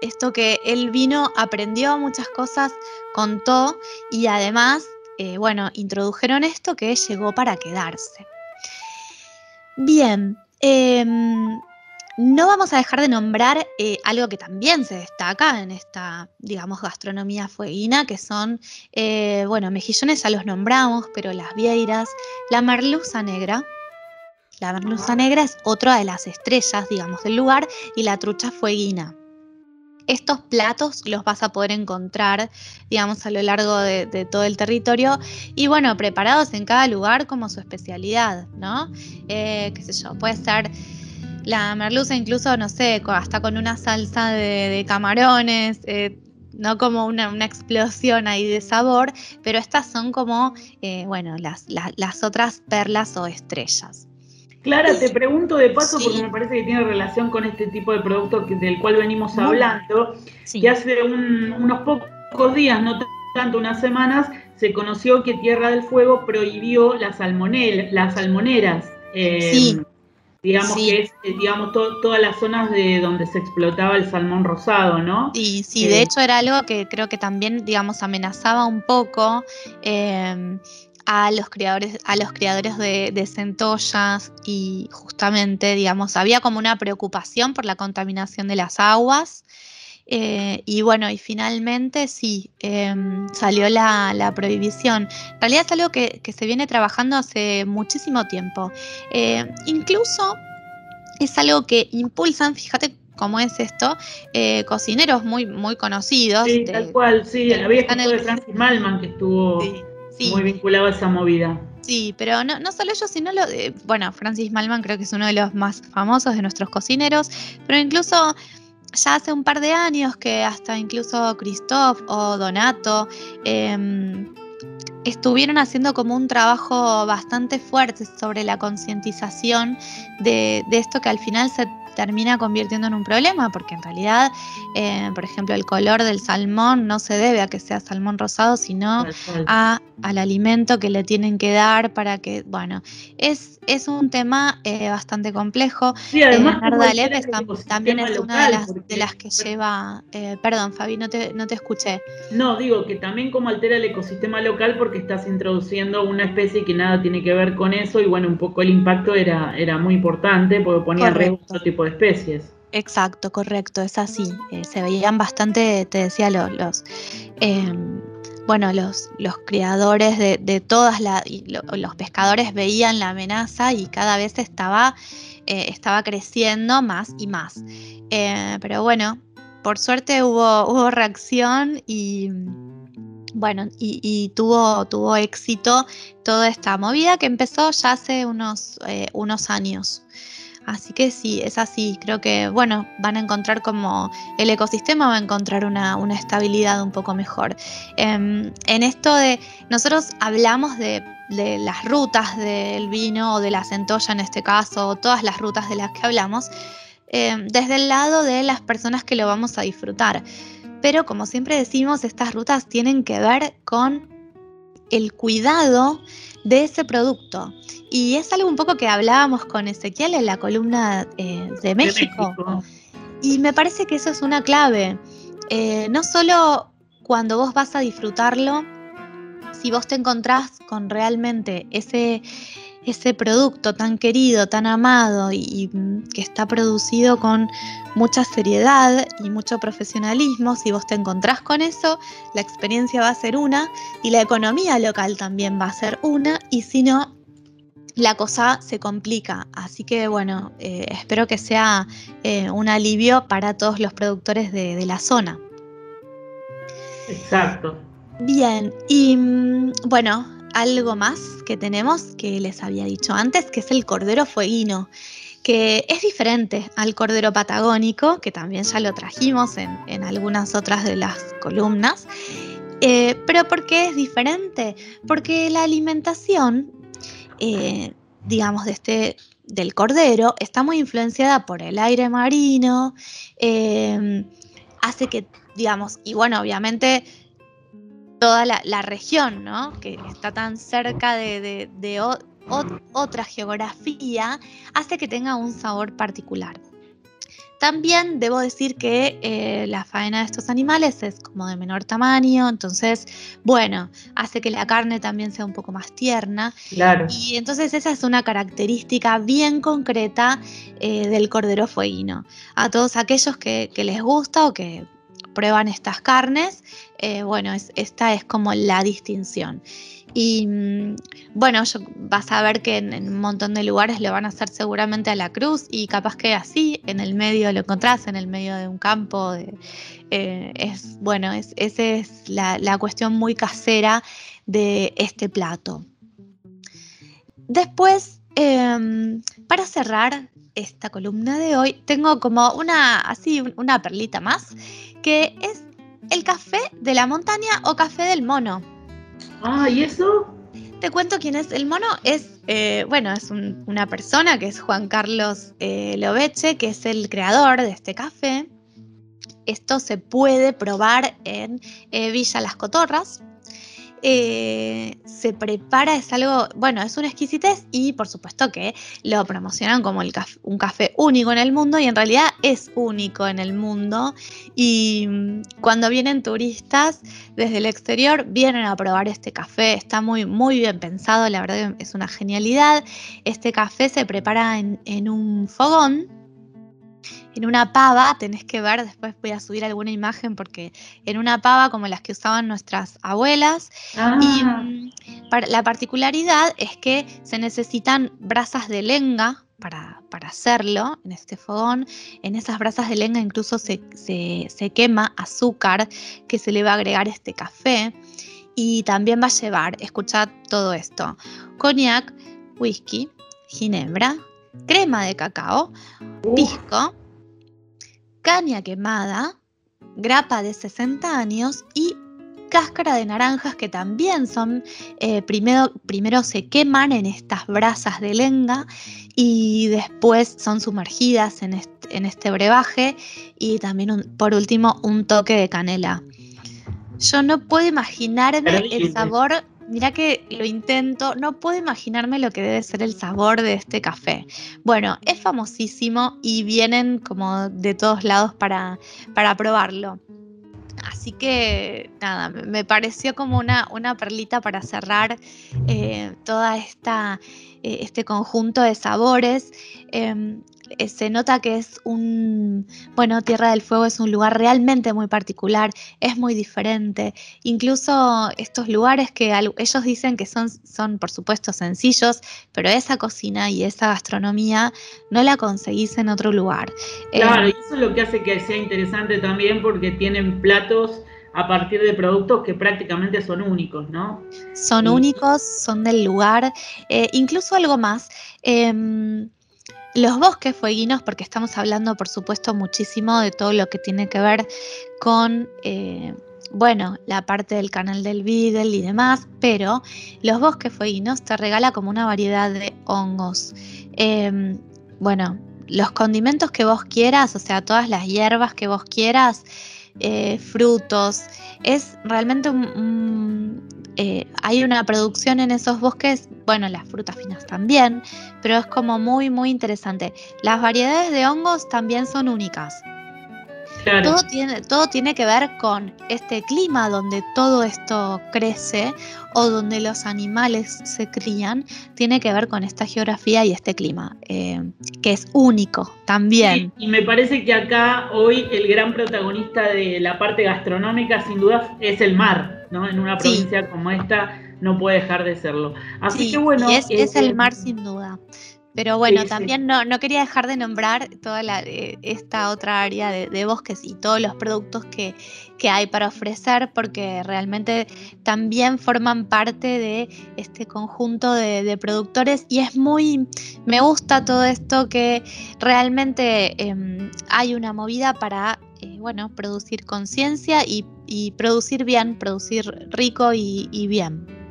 esto que el vino aprendió muchas cosas, contó y además, eh, bueno, introdujeron esto que llegó para quedarse. Bien, em, no vamos a dejar de nombrar eh, algo que también se destaca en esta, digamos, gastronomía fueguina, que son, eh, bueno, mejillones ya los nombramos, pero las vieiras, la merluza negra. La merluza negra es otra de las estrellas, digamos, del lugar, y la trucha fueguina. Estos platos los vas a poder encontrar, digamos, a lo largo de, todo el territorio y, bueno, preparados en cada lugar como su especialidad, ¿no? Eh, qué sé yo, puede ser la merluza incluso, no sé, hasta con una salsa de, camarones, eh, no como una, explosión ahí de sabor, pero estas son como, eh, bueno, las, las, otras perlas o estrellas. Clara, te pregunto de paso porque me parece que tiene relación con este tipo de producto del cual venimos hablando, que hace unos pocos días, no tanto unas semanas, se conoció que Tierra del Fuego prohibió las, las salmoneras. Eh, sí digamos que es, eh, digamos, todas las zonas de donde se explotaba el salmón rosado, ¿no? Sí, sí, de eh, hecho era algo que creo que también, digamos, amenazaba un poco em, a los criadores, a los criadores de, de, centollas y justamente, digamos, había como una preocupación por la contaminación de las aguas. Eh, y bueno, y finalmente sí, em, salió la, prohibición. En realidad es algo que, se viene trabajando hace muchísimo tiempo. Eh, incluso es algo que impulsan, fíjate cómo es esto, eh, cocineros muy, muy conocidos. Sí, tal cual, sí, había escuchado de Francis Malman que estuvo muy vinculado a esa movida. Sí, pero no, no solo ellos, sino lo de, bueno, Francis Malman creo que es uno de los más famosos de nuestros cocineros, pero incluso ya hace un par de años que hasta incluso Christoph o Donato em, estuvieron haciendo como un trabajo bastante fuerte sobre la concientización de, de, esto que al final se termina convirtiendo en un problema, porque en realidad, eh, por ejemplo, el color del salmón no se debe a que sea salmón rosado, sino a, al alimento que le tienen que dar para que, bueno, es, es un tema eh, bastante complejo. Sí, además, eh, también es una de las, de las que lleva, perdón Fabi, no te, no te escuché. No, digo que también como altera el ecosistema local porque estás introduciendo una especie que nada tiene que ver con eso y bueno, un poco el impacto era, era muy importante porque ponía riesgo otro especies. Exacto, correcto, es así. Eh, se veían bastante, te decía, los, los em, bueno, los, los criadores de, todas las, los pescadores veían la amenaza y cada vez estaba, eh, estaba creciendo más y más. Eh, pero bueno, por suerte hubo, hubo reacción y bueno, y, tuvo, tuvo éxito toda esta movida que empezó ya hace unos, unos años. Así que sí, es así. Creo que, bueno, van a encontrar como el ecosistema va a encontrar una, estabilidad un poco mejor. Em, en esto de, nosotros hablamos de, las rutas del vino o de la centolla en este caso, o todas las rutas de las que hablamos, em, desde el lado de las personas que lo vamos a disfrutar. Pero como siempre decimos, estas rutas tienen que ver con el cuidado de ese producto. Y es algo un poco que hablábamos con Ezequiel en la columna eh, de, México. Y me parece que eso es una clave. Eh, no solo cuando vos vas a disfrutarlo, si vos te encontrás con realmente ese, ese producto tan querido, tan amado y, que está producido con mucha seriedad y mucho profesionalismo, si vos te encontrás con eso, la experiencia va a ser una y la economía local también va a ser una y si no, la cosa se complica. Así que bueno, eh, espero que sea eh, un alivio para todos los productores de, la zona. Exacto. Bien, y mm, bueno, algo más que tenemos que les había dicho antes, que es el cordero fueguino, que es diferente al cordero patagónico, que también ya lo trajimos en, algunas otras de las columnas. Eh, pero ¿por qué es diferente? Porque la alimentación, eh, digamos, de este, del cordero está muy influenciada por el aire marino, eh, hace que, digamos, y bueno, obviamente toda la, región, ¿no? Que está tan cerca de, otra geografía, hace que tenga un sabor particular. También debo decir que eh, la faena de estos animales es como de menor tamaño, entonces, bueno, hace que la carne también sea un poco más tierna. Claro. Y entonces esa es una característica bien concreta eh, del cordero fueguino. A todos aquellos que, que les gusta o que prueban estas carnes, eh, bueno, esta es como la distinción. Y mm, bueno, vas a ver que en, un montón de lugares lo van a hacer seguramente a la cruz y capaz que así, en el medio lo encontrás, en el medio de un campo. Eh, es bueno, es, esa es la, cuestión muy casera de este plato. Después, em, para cerrar esta columna de hoy, tengo como una, así, una perlita más que es el café de la montaña o café del mono. Ah, ¿y eso? Te cuento quién es el mono. Es, eh, bueno, es una persona que es Juan Carlos eh, Loveche, que es el creador de este café. Esto se puede probar en eh, Villa Las Cotorras, eh, se prepara, es algo, bueno, es una exquisitez y por supuesto que lo promocionan como un café único en el mundo y en realidad es único en el mundo y mm, cuando vienen turistas desde el exterior vienen a probar este café, está muy, muy bien pensado, la verdad es una genialidad. Este café se prepara en un fogón en una pava, tenés que ver, después voy a subir alguna imagen porque en una pava como las que usaban nuestras abuelas. Y ah. mm, la particularidad es que se necesitan brasas de lenga para, hacerlo en este fogón. En esas brasas de lenga incluso se, se quema azúcar que se le va a agregar este café. Y también va a llevar, escuchad todo esto, coñac, whisky, ginebra, crema de cacao, pisco, caña quemada, grapa de 60 años y cáscara de naranjas que también son, eh, primero, primero se queman en estas brasas de lenga y después son sumergidas en este, brebaje y también por último un toque de canela. Yo no puedo imaginarme el sabor Mira que lo intento, no puedo imaginarme lo que debe ser el sabor de este café. Bueno, es famosísimo y vienen como de todos lados para, para probarlo. Así que nada, me pareció como una, una perlita para cerrar eh, eh, este conjunto de sabores. Em, se nota que es un, bueno, Tierra del Fuego es un lugar realmente muy particular, es muy diferente. Incluso estos lugares que ellos dicen que son, son, por supuesto, sencillos, pero esa cocina y esa gastronomía no la conseguís en otro lugar. Claro, y eso es lo que hace que sea interesante también porque tienen platos a partir de productos que prácticamente son únicos, ¿no? Son únicos, son del lugar, eh, incluso algo más. Em, los bosques fueguinos, porque estamos hablando, por supuesto, muchísimo de todo lo que tiene que ver con, eh, bueno, la parte del canal del Beagle y demás, pero los bosques fueguinos te regala como una variedad de hongos. Em, bueno, los condimentos que vos quieras, o sea, todas las hierbas que vos quieras, eh, frutos. Es realmente un, eh, hay una producción en esos bosques, bueno, las frutas finas también, pero es como muy, muy interesante. Las variedades de hongos también son únicas. Todo, tiene, todo tiene que ver con este clima donde todo esto crece o donde los animales se crían, tiene que ver con esta geografía y este clima, eh, que es único también. y me parece que acá hoy el gran protagonista de la parte gastronómica sin duda es el mar, ¿no? En una provincia como esta no puede dejar de serlo. Así que bueno. es, es el mar sin duda. Pero bueno, también no, no, quería dejar de nombrar toda la, eh, esta otra área de, bosques y todos los productos que, que, hay para ofrecer, porque realmente también forman parte de este conjunto de, productores. Y es muy, me gusta todo esto que realmente em, hay una movida para, eh, bueno, producir conciencia y, producir bien, producir rico y bien.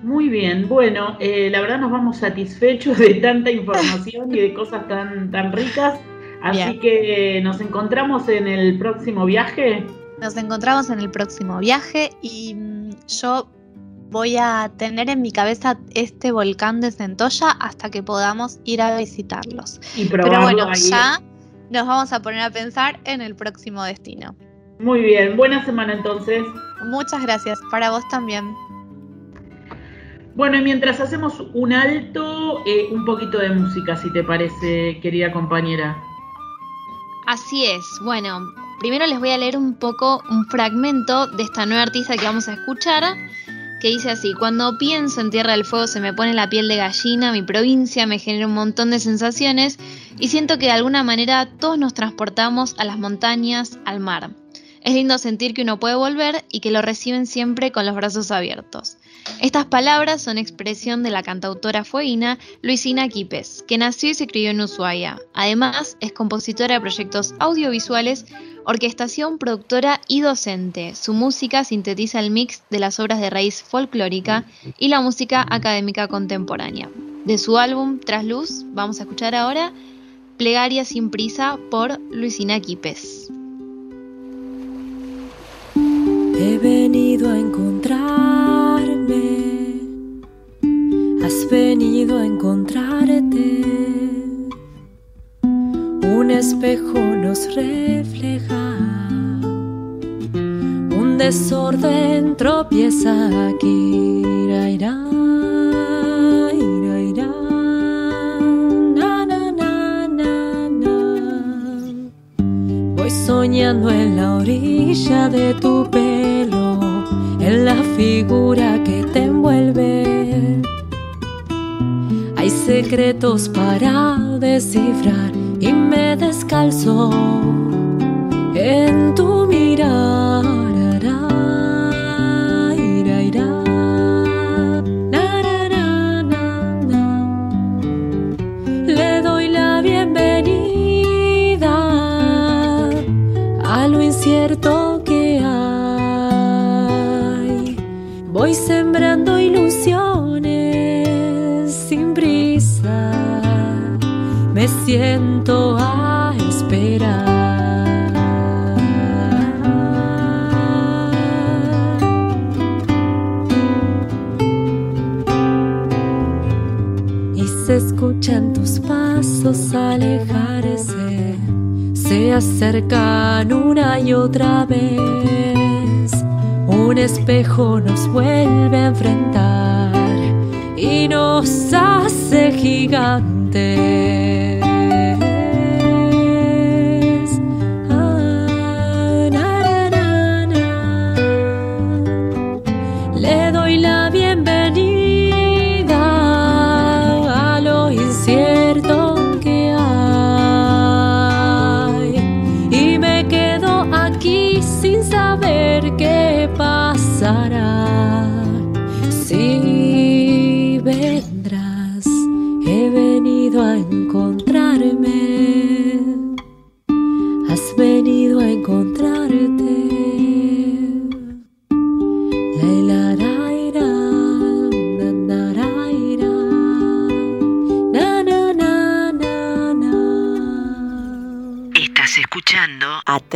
Muy bien, bueno, eh, la verdad nos vamos satisfechos de tanta información y de cosas tan, tan ricas. Así que nos encontramos en el próximo viaje. Nos encontramos en el próximo viaje y mm, yo voy a tener en mi cabeza este volcán de Centolla hasta que podamos ir a visitarlos. Y Pero bueno, ya nos vamos a poner a pensar en el próximo destino. Muy bien, buena semana entonces. Muchas gracias, para vos también. Bueno, y mientras hacemos un alto, eh, un poquito de música, si te parece, querida compañera. Así es. Bueno, primero les voy a leer un poco un fragmento de esta nueva artista que vamos a escuchar, que dice así, cuando pienso en Tierra del Fuego se me pone la piel de gallina, mi provincia me genera un montón de sensaciones y siento que de alguna manera todos nos transportamos a las montañas, al mar. Es lindo sentir que uno puede volver y que lo reciben siempre con los brazos abiertos. Estas palabras son expresión de la cantautora fueguina Luisina Quipes, que nació y se crió en Ushuaia. Además, es compositora de proyectos audiovisuales, orquestación, productora y docente. Su música sintetiza el mix de las obras de raíz folclórica y la música académica contemporánea. De su álbum Tras Luz, vamos a escuchar ahora Plegaria sin prisa por Luisina Quipes. He venido a encontrarme, has venido a encontrarte. Un espejo nos refleja, un desorden tropieza aquí. En la orilla de tu pelo en la figura que te envuelve. Hay secretos para descifrar y me descalzo en sembrando ilusiones sin prisa. Me siento a esperar. Y se escuchan tus pasos alejarse. Se acercan una y otra vez un espejo nos vuelve a enfrentar y nos hace gigantes.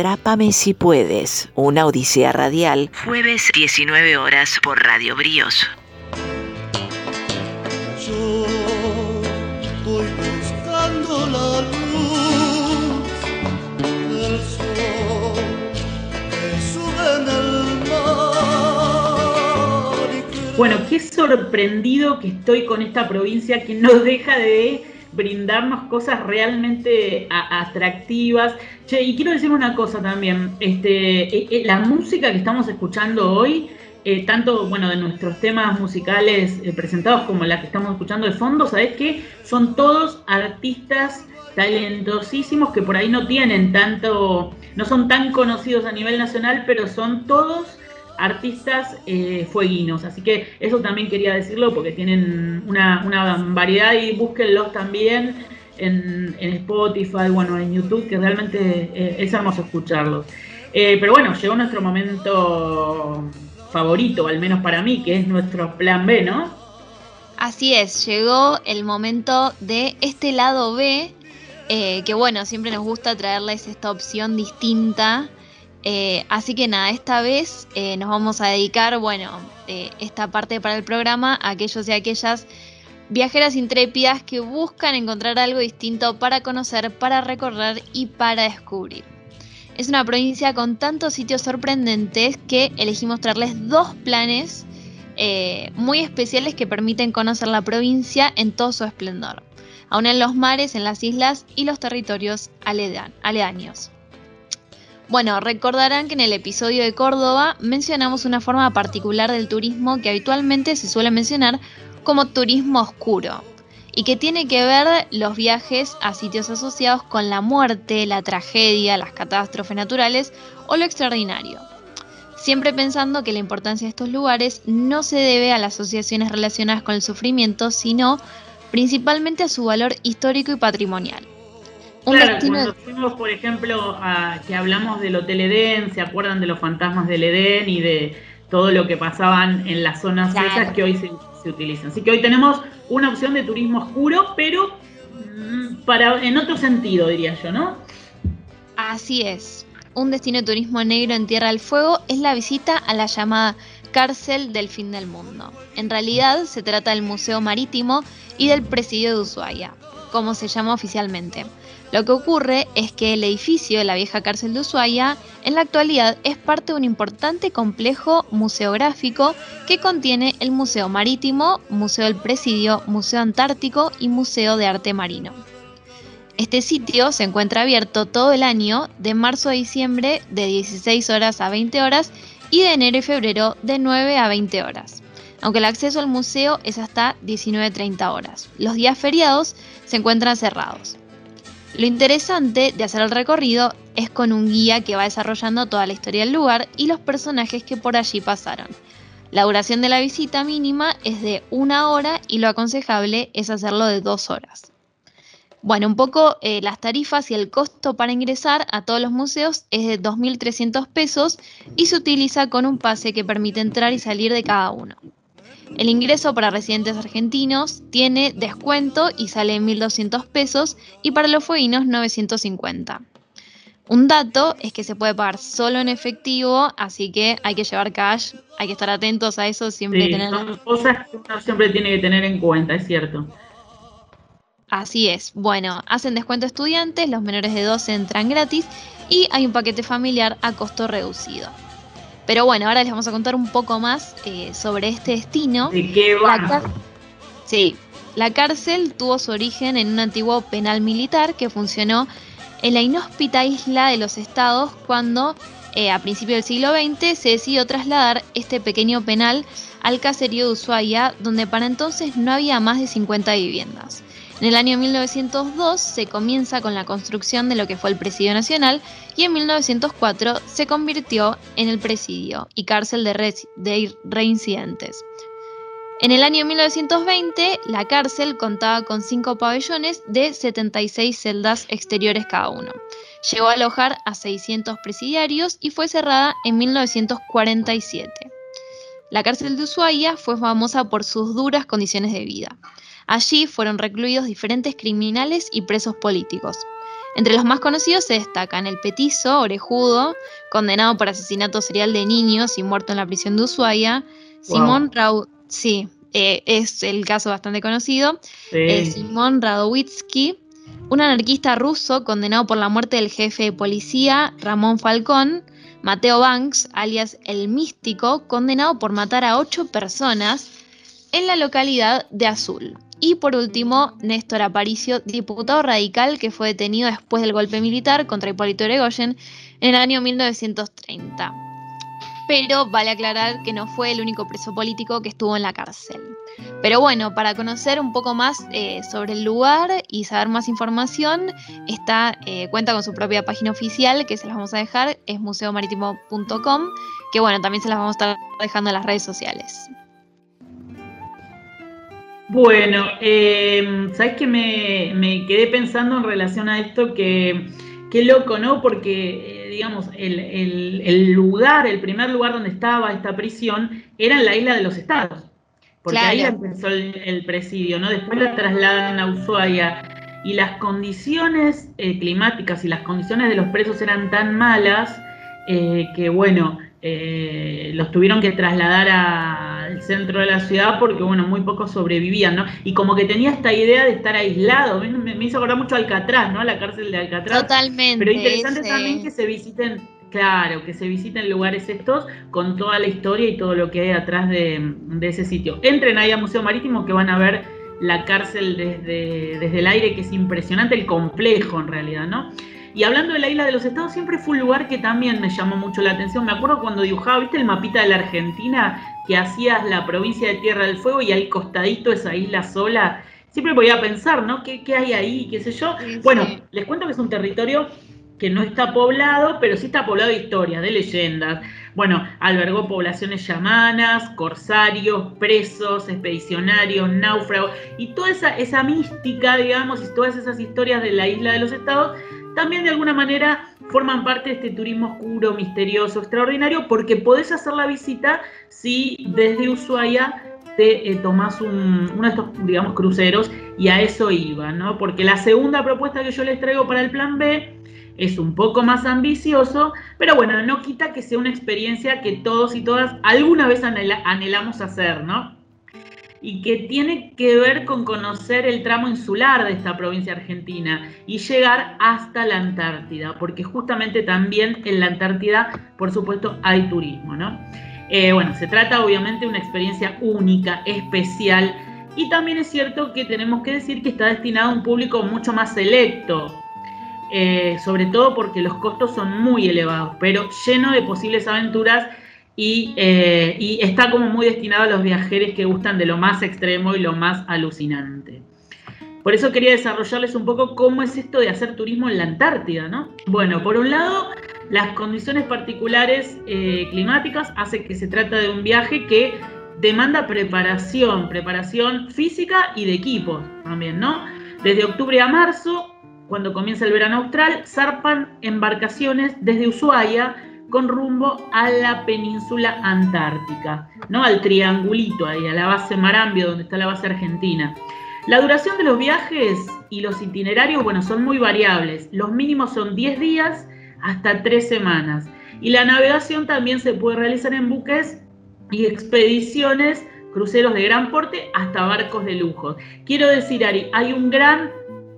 Atrápame si puedes, una odisea radial, jueves 19 horas por Radio Bríos. Yo estoy buscando la luz del sol que sube en el mar. Bueno, qué sorprendido que estoy con esta provincia que no deja de brindarnos cosas realmente atractivas. Che, y quiero decir una cosa también, este, eh, eh, la música que estamos escuchando hoy, eh, tanto bueno de nuestros temas musicales presentados como la que estamos escuchando de fondo, ¿sabes qué? Son todos artistas talentosísimos que por ahí no tienen tanto, no son tan conocidos a nivel nacional, pero son todos artistas eh, fueguinos. Así que eso también quería decirlo porque tienen una, variedad y búsquenlos también en, Spotify, bueno, en YouTube, que realmente eh, es hermoso escucharlos. Eh, pero bueno, llegó nuestro momento favorito, al menos para mí, que es nuestro plan B, ¿no? Así es, llegó el momento de este lado B, que bueno, siempre nos gusta traerles esta opción distinta eh, así que nada, esta vez eh, nos vamos a dedicar, bueno, eh, esta parte para el programa a aquellos y aquellas viajeras intrépidas que buscan encontrar algo distinto para conocer, para recorrer y para descubrir. Es una provincia con tantos sitios sorprendentes que elegimos traerles dos planes muy especiales que permiten conocer la provincia en todo su esplendor, aún en los mares, en las islas y los territorios aledaños. Bueno, recordarán que en el episodio de Córdoba mencionamos una forma particular del turismo que habitualmente se suele mencionar como turismo oscuro y que tiene que ver los viajes a sitios asociados con la muerte, la tragedia, las catástrofes naturales o lo extraordinario. Siempre pensando que la importancia de estos lugares no se debe a las asociaciones relacionadas con el sufrimiento, sino principalmente a su valor histórico y patrimonial claro, cuando fuimos, por ejemplo, a, que hablamos del Hotel Edén, ¿se acuerdan de los fantasmas del Edén y de todo lo que pasaban en las zonas esas que hoy se, utilizan? Así que hoy tenemos una opción de turismo oscuro, pero mm, para en otro sentido, diría yo, ¿no? Así es. Un destino de turismo negro en Tierra del Fuego es la visita a la llamada cárcel del fin del mundo. En realidad se trata del Museo Marítimo y del Presidio de Ushuaia, como se llama oficialmente. Lo que ocurre es que el edificio de la vieja cárcel de Ushuaia en la actualidad es parte de un importante complejo museográfico que contiene el Museo Marítimo, Museo del Presidio, Museo Antártico y Museo de Arte Marino. Este sitio se encuentra abierto todo el año, de marzo a diciembre de 16 horas a 20 horas y de enero y febrero de 9 a 20 horas, aunque el acceso al museo es hasta 19.30 horas. Los días feriados se encuentran cerrados. Lo interesante de hacer el recorrido es con un guía que va desarrollando toda la historia del lugar y los personajes que por allí pasaron. La duración de la visita mínima es de una hora y lo aconsejable es hacerlo de dos horas. Bueno, un poco eh, las tarifas y el costo para ingresar a todos los museos es de 2.300 pesos y se utiliza con un pase que permite entrar y salir de cada uno. El ingreso para residentes argentinos tiene descuento y sale en 1.200 pesos y para los fueguinos 950. Un dato es que se puede pagar solo en efectivo, así que hay que llevar cash, hay que estar atentos a eso, siempre tener... Son cosas que uno siempre tiene que tener en cuenta, es cierto. Así es. Bueno, hacen descuento estudiantes, los menores de 12 entran gratis y hay un paquete familiar a costo reducido. Pero bueno, ahora les vamos a contar un poco más eh, sobre este destino. ¿De qué va? Sí, la cárcel tuvo su origen en un antiguo penal militar que funcionó en la inhóspita isla de los estados cuando eh, a principios del siglo XX se decidió trasladar este pequeño penal al caserío de Ushuaia, donde para entonces no había más de 50 viviendas. En el año 1902 se comienza con la construcción de lo que fue el Presidio Nacional y en 1904 se convirtió en el Presidio y cárcel de, reincidentes. En el año 1920 la cárcel contaba con cinco pabellones de 76 celdas exteriores cada uno. Llegó a alojar a 600 presidiarios y fue cerrada en 1947. La cárcel de Ushuaia fue famosa por sus duras condiciones de vida. Allí fueron recluidos diferentes criminales y presos políticos. Entre los más conocidos se destacan el petizo, orejudo, condenado por asesinato serial de niños y muerto en la prisión de Ushuaia, Simón Rau sí, eh, es el caso bastante conocido, eh, Simón Radowitzky, un anarquista ruso condenado por la muerte del jefe de policía Ramón Falcón, Mateo Banks, alias El Místico, condenado por matar a ocho personas en la localidad de Azul. Y por último, Néstor Aparicio, diputado radical que fue detenido después del golpe militar contra Hipólito Yrigoyen en el año 1930. Pero vale aclarar que no fue el único preso político que estuvo en la cárcel. Pero bueno, para conocer un poco más eh, sobre el lugar y saber más información, está, eh, cuenta con su propia página oficial, que se las vamos a dejar, es museomarítimo.com, que bueno, también se las vamos a estar dejando en las redes sociales. Bueno, eh, ¿sabes que me, me, quedé pensando en relación a esto? Que qué loco, ¿no? Porque, eh, digamos, el, el, el, lugar, el primer lugar donde estaba esta prisión era en la isla de los estados. Porque Claro. ahí empezó el, el presidio, ¿no? Después la trasladan a Ushuaia y las condiciones eh, climáticas y las condiciones de los presos eran tan malas eh, que, bueno, eh, los tuvieron que trasladar al centro de la ciudad porque, bueno, muy pocos sobrevivían, ¿no? Y como que tenía esta idea de estar aislado, me, me hizo acordar mucho a Alcatraz, ¿no? La cárcel de Alcatraz. Totalmente. Pero interesante ese- también que se visiten, claro, que se visiten lugares estos con toda la historia y todo lo que hay atrás de, de ese sitio. Entren ahí a Museo Marítimo que van a ver la cárcel desde, desde el aire, que es impresionante, el complejo en realidad, ¿no? Y hablando de la isla de los estados, siempre fue un lugar que también me llamó mucho la atención. Me acuerdo cuando dibujaba, ¿viste el mapita de la Argentina? Que hacías la provincia de Tierra del Fuego y al costadito esa isla sola. Siempre podía pensar, ¿no? ¿Qué, qué hay ahí? ¿Qué sé yo? Sí, Bueno, sí. les cuento que es un territorio que no está poblado, pero sí está poblado de historias, de leyendas. Bueno, albergó poblaciones yamanas, corsarios, presos, expedicionarios, náufragos, y toda esa, esa mística, digamos, y todas esas historias de la isla de los estados, también de alguna manera forman parte de este turismo oscuro, misterioso, extraordinario, porque podés hacer la visita si desde Ushuaia te eh, tomás un- uno de estos, digamos, cruceros, y a eso iba, ¿no? Porque la segunda propuesta que yo les traigo para el plan B es un poco más ambicioso, pero bueno, no quita que sea una experiencia que todos y todas alguna vez anhela- anhelamos hacer, ¿no? Y que tiene que ver con conocer el tramo insular de esta provincia argentina y llegar hasta la Antártida, porque justamente también en la Antártida, por supuesto, hay turismo, ¿no? Eh, bueno, se trata obviamente de una experiencia única, especial, y también es cierto que tenemos que decir que está destinado a un público mucho más selecto, eh, sobre todo porque los costos son muy elevados, pero lleno de posibles aventuras y, eh, y está como muy destinado a los viajeros que gustan de lo más extremo y lo más alucinante. Por eso quería desarrollarles un poco cómo es esto de hacer turismo en la Antártida, ¿no? Bueno, por un lado, las condiciones particulares eh, climáticas hacen que se trata de un viaje que demanda preparación, preparación física y de equipos también, ¿no? Desde octubre a marzo, cuando comienza el verano austral, zarpan embarcaciones desde Ushuaia con rumbo a la península antártica, ¿no? Al triangulito ahí, a la base Marambio, donde está la base argentina. La duración de los viajes y los itinerarios, bueno, son muy variables. Los mínimos son 10 días hasta 3 semanas. Y la navegación también se puede realizar en buques y expediciones, cruceros de gran porte hasta barcos de lujo. Quiero decir, Ari, hay un gran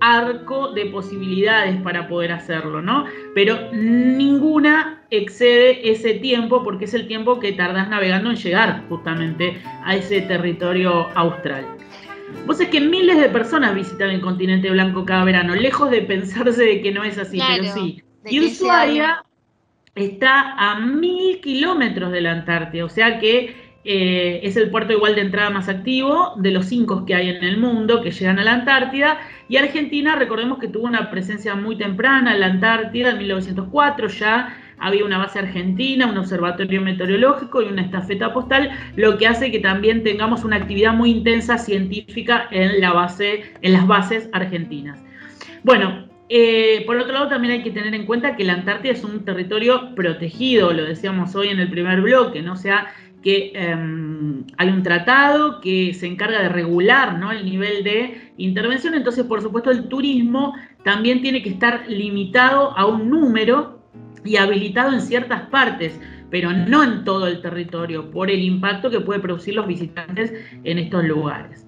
arco de posibilidades para poder hacerlo, ¿no? Pero ninguna excede ese tiempo porque es el tiempo que tardás navegando en llegar justamente a ese territorio austral. Vos es que miles de personas visitan el continente blanco cada verano, lejos de pensarse de que no es así, Claro, pero sí. Y Ushuaia está a mil kilómetros de la Antártida, o sea que eh, es el puerto igual de entrada más activo de los cinco que hay en el mundo que llegan a la Antártida. Y Argentina, recordemos que tuvo una presencia muy temprana en la Antártida en 1904, ya había una base argentina, un observatorio meteorológico y una estafeta postal, lo que hace que también tengamos una actividad muy intensa científica en, las bases argentinas. Bueno, eh, por otro lado, también hay que tener en cuenta que la Antártida es un territorio protegido, lo decíamos hoy en el primer bloque, ¿no? O sea, que eh, hay un tratado que se encarga de regular ¿no? el nivel de intervención, entonces, por supuesto, el turismo también tiene que estar limitado a un número y habilitado en ciertas partes, pero no en todo el territorio, por el impacto que puede producir los visitantes en estos lugares.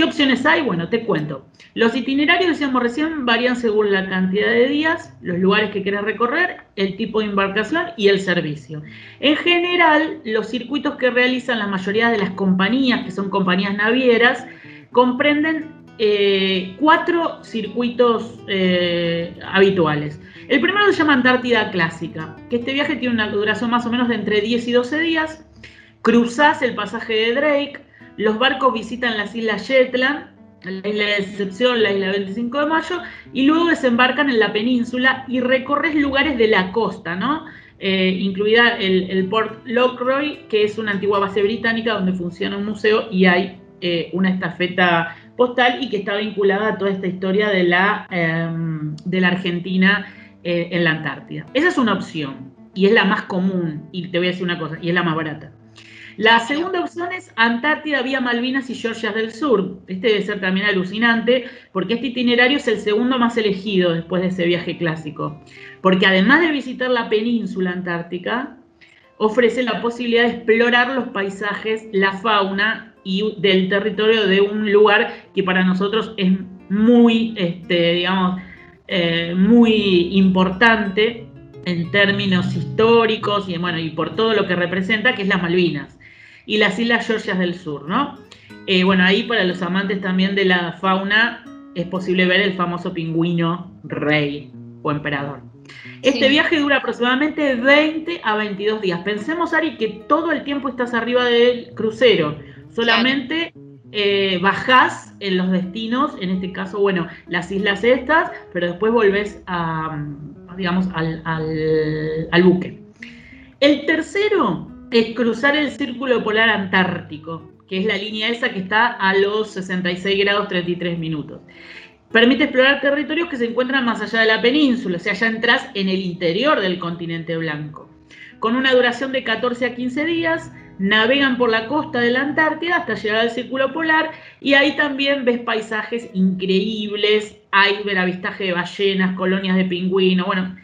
¿Qué ¿Qué opciones hay? Bueno, te cuento. Los itinerarios, decíamos recién, varían según la cantidad de días, los lugares que quieres recorrer, el tipo de embarcación y el servicio. En general, los circuitos que realizan la mayoría de las compañías, que son compañías navieras, comprenden eh, cuatro circuitos eh, habituales. El primero se llama Antártida Clásica, que este viaje tiene una duración más o menos de entre 10 y 12 días. Cruzás el pasaje de Drake, los barcos visitan las islas Shetland, la isla de excepción, la isla 25 de mayo, y luego desembarcan en la península y recorres lugares de la costa, ¿no? Eh, incluida el, Port Lockroy, que es una antigua base británica donde funciona un museo y hay eh, una estafeta postal y que está vinculada a toda esta historia de la, em, de la Argentina eh, en la Antártida. Esa es una opción y es la más común, y te voy a decir una cosa, y es la más barata. La segunda opción es Antártida vía Malvinas y Georgias del Sur. Este debe ser también alucinante porque este itinerario es el segundo más elegido después de ese viaje clásico. Porque además de visitar la península antártica, ofrece la posibilidad de explorar los paisajes, la fauna y del territorio de un lugar que para nosotros es muy, este, digamos, eh, muy importante en términos históricos y bueno, y por todo lo que representa, que es las Malvinas y las Islas Georgias del Sur, ¿no? Eh, bueno, ahí para los amantes también de la fauna es posible ver el famoso pingüino rey o emperador. Este viaje dura aproximadamente 20 a 22 días. Pensemos, Ari, que todo el tiempo estás arriba del crucero. Solamente eh, bajás en los destinos, en este caso, bueno, las islas estas, pero después volvés a, digamos, al, al buque. El tercero es cruzar el círculo polar antártico, que es la línea esa que está a los 66 grados 33 minutos. Permite explorar territorios que se encuentran más allá de la península, o sea, ya entras en el interior del continente blanco. Con una duración de 14 a 15 días, navegan por la costa de la Antártida hasta llegar al círculo polar y ahí también ves paisajes increíbles, hay veravistaje de ballenas, colonias de pingüinos, bueno,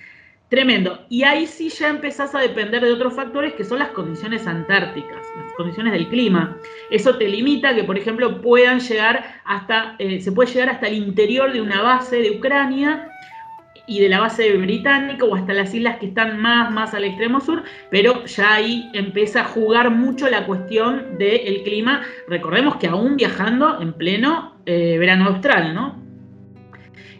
Tremendo. Y ahí sí ya empezás a depender de otros factores que son las condiciones antárticas, las condiciones del clima. Eso te limita que, por ejemplo, puedan llegar hasta, eh, se puede llegar hasta el interior de una base de Ucrania y de la base británica o hasta las islas que están más, más al extremo sur, pero ya ahí empieza a jugar mucho la cuestión del clima. Recordemos que aún viajando en pleno eh, verano austral, ¿no?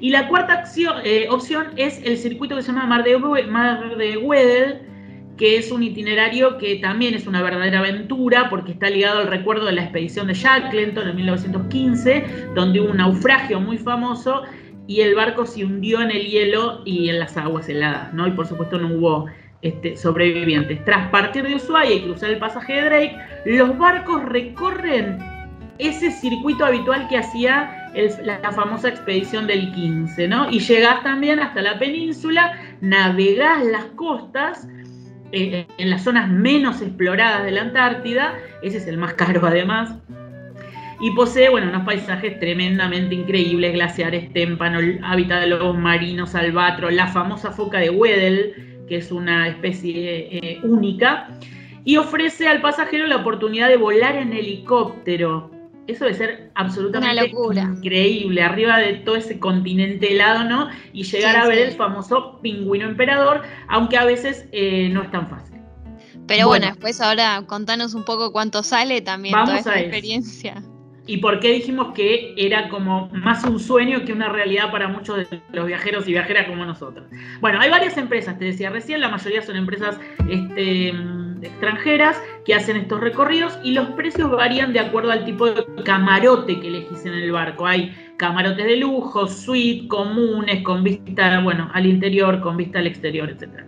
Y la cuarta eh, opción es el circuito que se llama Mar de, Mar de Weddell, que es un itinerario que también es una verdadera aventura porque está ligado al recuerdo de la expedición de Shackleton en 1915, donde hubo un naufragio muy famoso y el barco se hundió en el hielo y en las aguas heladas, ¿no? Y por supuesto no hubo este, sobrevivientes. Tras partir de Ushuaia y cruzar el pasaje de Drake, los barcos recorren ese circuito habitual que hacía la famosa expedición del 15, ¿no? Y llegás también hasta la península, navegás las costas eh, en las zonas menos exploradas de la Antártida, ese es el más caro [laughs] además, y posee, bueno, unos paisajes tremendamente increíbles, glaciares, témpano, hábitat de lobos marinos, albatros, la famosa foca de Weddell, que es una especie eh, única, y ofrece al pasajero la oportunidad de volar en helicóptero eso debe ser absolutamente increíble, arriba de todo ese continente helado, ¿no? Y llegar a ver el famoso pingüino emperador, aunque a veces eh, no es tan fácil. Pero bueno, después ahora contanos un poco cuánto sale también toda esta experiencia. Y por qué dijimos que era como más un sueño que una realidad para muchos de los viajeros y viajeras como nosotros. Bueno, hay varias empresas, te decía recién, la mayoría son empresas este, extranjeras que hacen estos recorridos y los precios varían de acuerdo al tipo de camarote que elegís en el barco. Hay camarotes de lujo, suite, comunes, con vista bueno, al interior, con vista al exterior, etc.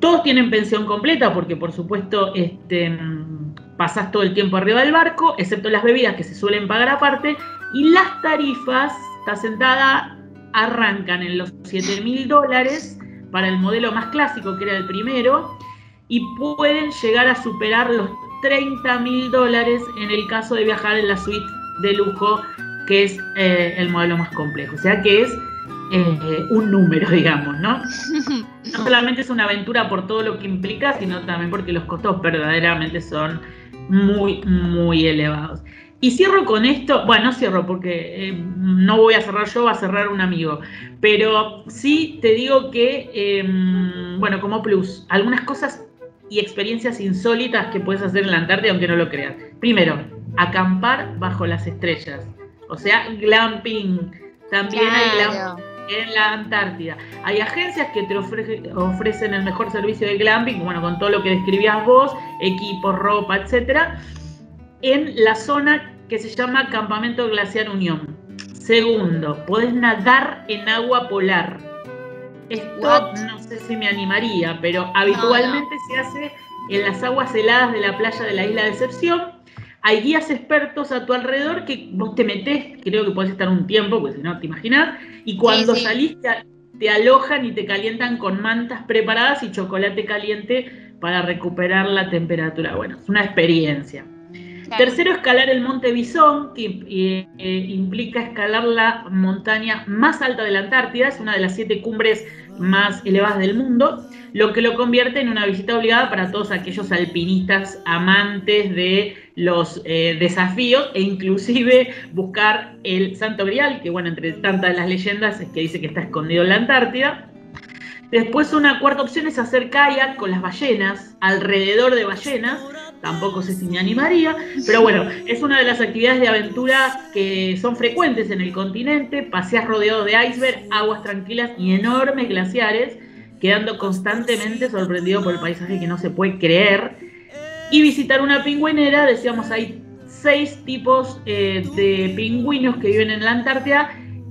Todos tienen pensión completa porque por supuesto este, pasás todo el tiempo arriba del barco, excepto las bebidas que se suelen pagar aparte, y las tarifas, está sentada, arrancan en los 7 mil dólares para el modelo más clásico, que era el primero, y pueden llegar a superar los 30 mil dólares en el caso de viajar en la suite de lujo, que es eh, el modelo más complejo. O sea que es eh, un número, [laughs] digamos, ¿no? [laughs] No solamente es una aventura por todo lo que implica, sino también porque los costos verdaderamente son muy, muy elevados. Y cierro con esto, bueno, no cierro porque eh, no voy a cerrar yo, va a cerrar un amigo, pero sí te digo que, em, bueno, como plus, algunas cosas y experiencias insólitas que puedes hacer en la Antártida, aunque no lo creas. Primero, acampar bajo las estrellas, o sea, glamping. También hay glamping en la Antártida. Hay agencias que te ofrecen el mejor servicio de glamping, bueno, con todo lo que describías vos, equipo, ropa, etcétera en la zona que se llama Campamento Glaciar Unión. Segundo, podés nadar en agua polar. Esto no sé si me animaría, pero habitualmente se hace en las aguas heladas de la playa de la isla de Excepción. Hay guías expertos a tu alrededor que vos te metés, creo que podés estar un tiempo, porque si no te imaginas, y cuando salís te alojan y te calientan con mantas preparadas y chocolate caliente para recuperar la temperatura. Bueno, es una experiencia. Tercero, escalar el Monte Bisón, que eh, eh, implica escalar la montaña más alta de la Antártida, es una de las siete cumbres más elevadas del mundo, lo que lo convierte en una visita obligada para todos aquellos alpinistas amantes de los eh, desafíos e inclusive buscar el Santo Grial, que bueno, entre tantas de las leyendas es que dice que está escondido en la Antártida. Después una cuarta opción es hacer kayak con las ballenas, alrededor de ballenas, tampoco sé si me animaría, pero bueno, es una de las actividades de aventura que son frecuentes en el continente, paseas rodeado de iceberg, aguas tranquilas y enormes glaciares, quedando constantemente sorprendido por el paisaje que no se puede creer, y visitar una pingüinera, decíamos, hay seis tipos eh, de pingüinos que viven en la Antártida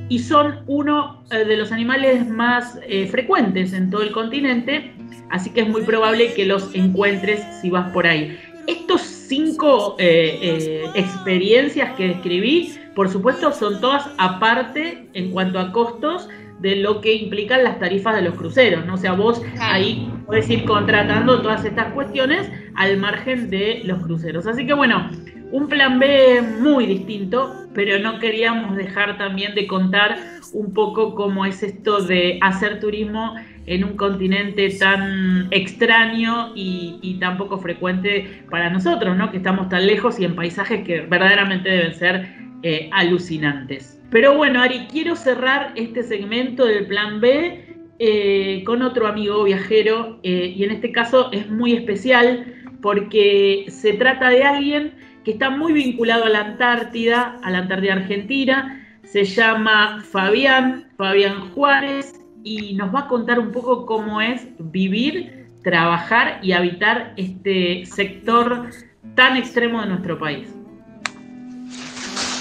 y son uno eh, de los animales más eh, frecuentes en todo el continente, así que es muy probable que los encuentres si vas por ahí. Estos cinco experiencias que describí, por supuesto, son todas aparte en cuanto a costos de lo que implican las tarifas de los cruceros, ¿no? O sea, vos ahí podés ir contratando todas estas cuestiones al margen de los cruceros. Así que bueno, un plan B muy distinto, pero no queríamos dejar también de contar un poco cómo es esto de hacer turismo en un continente tan extraño y, tan poco frecuente para nosotros, ¿no? Que estamos tan lejos y en paisajes que verdaderamente deben ser eh, alucinantes. Pero bueno, Ari, quiero cerrar este segmento del plan B eh, con otro amigo viajero eh, y en este caso es muy especial porque se trata de alguien que está muy vinculado a la Antártida, a la Antártida Argentina, se llama Fabián, Fabián Juárez, y nos va a contar un poco cómo es vivir, trabajar y habitar este sector tan extremo de nuestro país.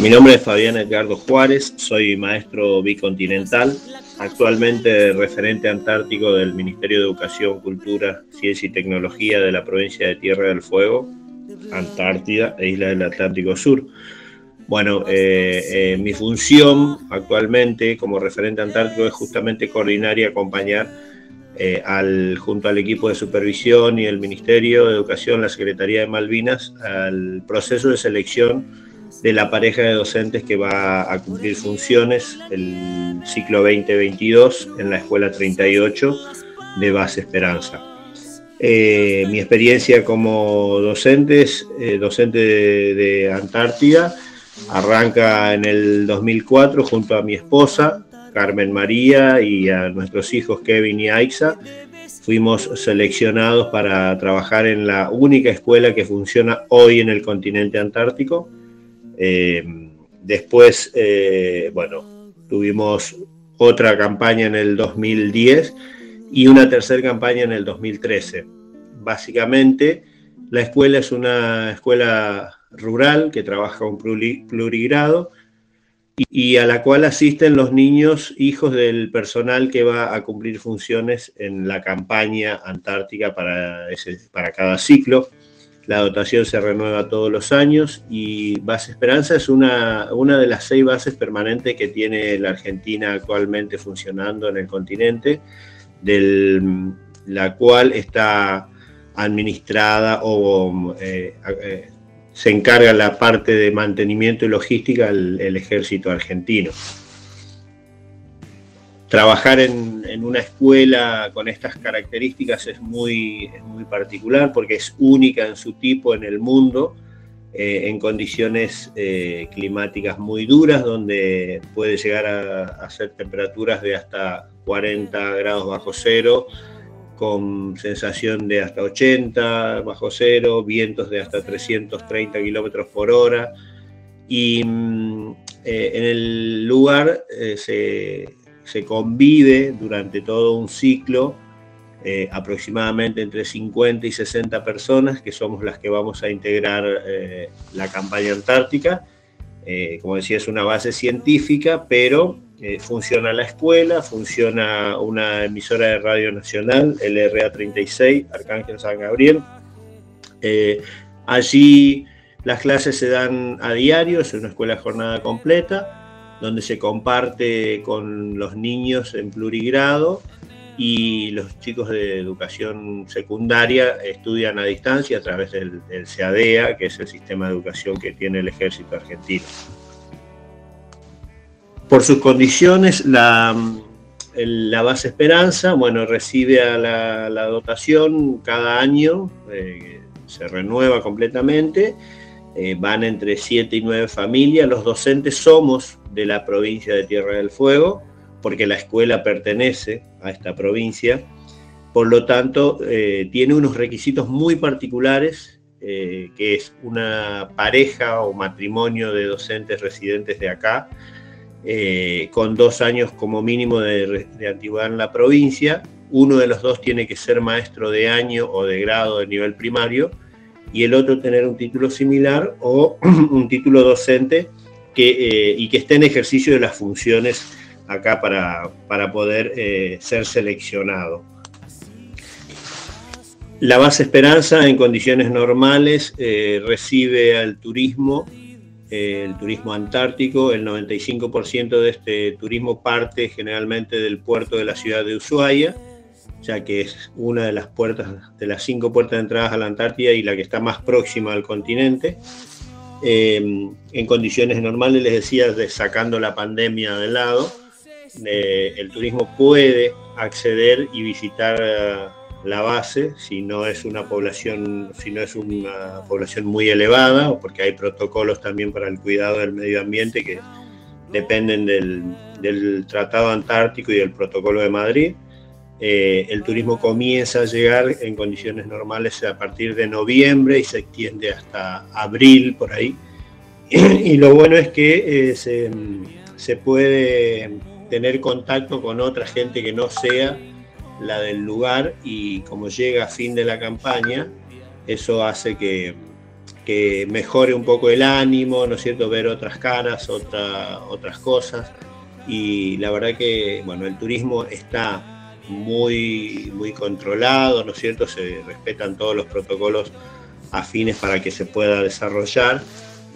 Mi nombre es Fabián Edgardo Juárez, soy maestro bicontinental, actualmente referente antártico del Ministerio de Educación, Cultura, Ciencia y Tecnología de la provincia de Tierra del Fuego, Antártida e Isla del Atlántico Sur. Bueno, eh, eh, mi función actualmente como referente antártico es justamente coordinar y acompañar eh, al, junto al equipo de supervisión y el Ministerio de Educación, la Secretaría de Malvinas, al proceso de selección de la pareja de docentes que va a cumplir funciones el ciclo 2022 en la Escuela 38 de Base Esperanza. mi experiencia como docente es docente de Antártida Arranca en el 2004 junto a mi esposa, Carmen María, y a nuestros hijos Kevin y Aixa. Fuimos seleccionados para trabajar en la única escuela que funciona hoy en el continente antártico. Eh, después, eh, bueno, tuvimos otra campaña en el 2010 y una tercera campaña en el 2013. Básicamente, la escuela es una escuela rural que trabaja un plurigrado y, a la cual asisten los niños hijos del personal que va a cumplir funciones en la campaña antártica para, ese, para cada ciclo. La dotación se renueva todos los años y Base Esperanza es una, una de las seis bases permanentes que tiene la Argentina actualmente funcionando en el continente, de la cual está administrada o eh, eh, se encarga la parte de mantenimiento y logística el, ejército argentino. Trabajar en, una escuela con estas características es muy, muy particular porque es única en su tipo en el mundo. eh, en condiciones eh, climáticas muy duras, donde puede llegar a, hacer temperaturas de hasta 40 grados bajo cero, con sensación de hasta 80 bajo cero, vientos de hasta 330 kilómetros por hora. Y mm, eh, en el lugar se, se convive durante todo un ciclo eh, aproximadamente entre 50 y 60 personas, que somos las que vamos a integrar eh, la campaña antártica. Eh, como decía, es una base científica, pero funciona la escuela, funciona una emisora de radio nacional, LRA 36, Arcángel San Gabriel. allí las clases se dan a diario, es una escuela jornada completa, donde se comparte con los niños en plurigrado y los chicos de educación secundaria estudian a distancia a través del, del, CADEA, que es el sistema de educación que tiene el ejército argentino. Por sus condiciones, la, la base Esperanza, bueno, recibe a la, dotación cada año, eh, se renueva completamente, eh, van entre 7 y 9 familias, los docentes somos de la provincia de Tierra del Fuego, porque la escuela pertenece a esta provincia. Por lo tanto, eh, tiene unos requisitos muy particulares, eh, que es una pareja o matrimonio de docentes residentes de acá, eh, con dos años como mínimo de, de, antigüedad en la provincia. Uno de los dos tiene que ser maestro de año o de grado de nivel primario y el otro tener un título similar o [clears throat] un título docente que, y que esté en ejercicio de las funciones acá para, para poder eh, ser seleccionado. La base Esperanza en condiciones normales eh, recibe al turismo, eh, el turismo antártico, el 95% de este turismo parte generalmente del puerto de la ciudad de Ushuaia, ya que es una de las puertas, de las cinco puertas de entrada a la Antártida y la que está más próxima al continente. En condiciones normales, les decía, de, sacando la pandemia de lado, el turismo puede acceder y visitar eh, la base si no es una población, si no es una población muy elevada, o porque hay protocolos también para el cuidado del medio ambiente que dependen del, Tratado Antártico y del Protocolo de Madrid. Eh, el turismo comienza a llegar en condiciones normales a partir de noviembre y se extiende hasta abril por ahí. Y, lo bueno es que eh, se, se puede tener contacto con otra gente que no sea la del lugar y como llega a fin de la campaña, eso hace que, que mejore un poco el ánimo, ¿no es cierto? Ver otras caras, otra, otras cosas. Y la verdad que, bueno, el turismo está muy, muy controlado, ¿no es cierto? Se respetan todos los protocolos afines para que se pueda desarrollar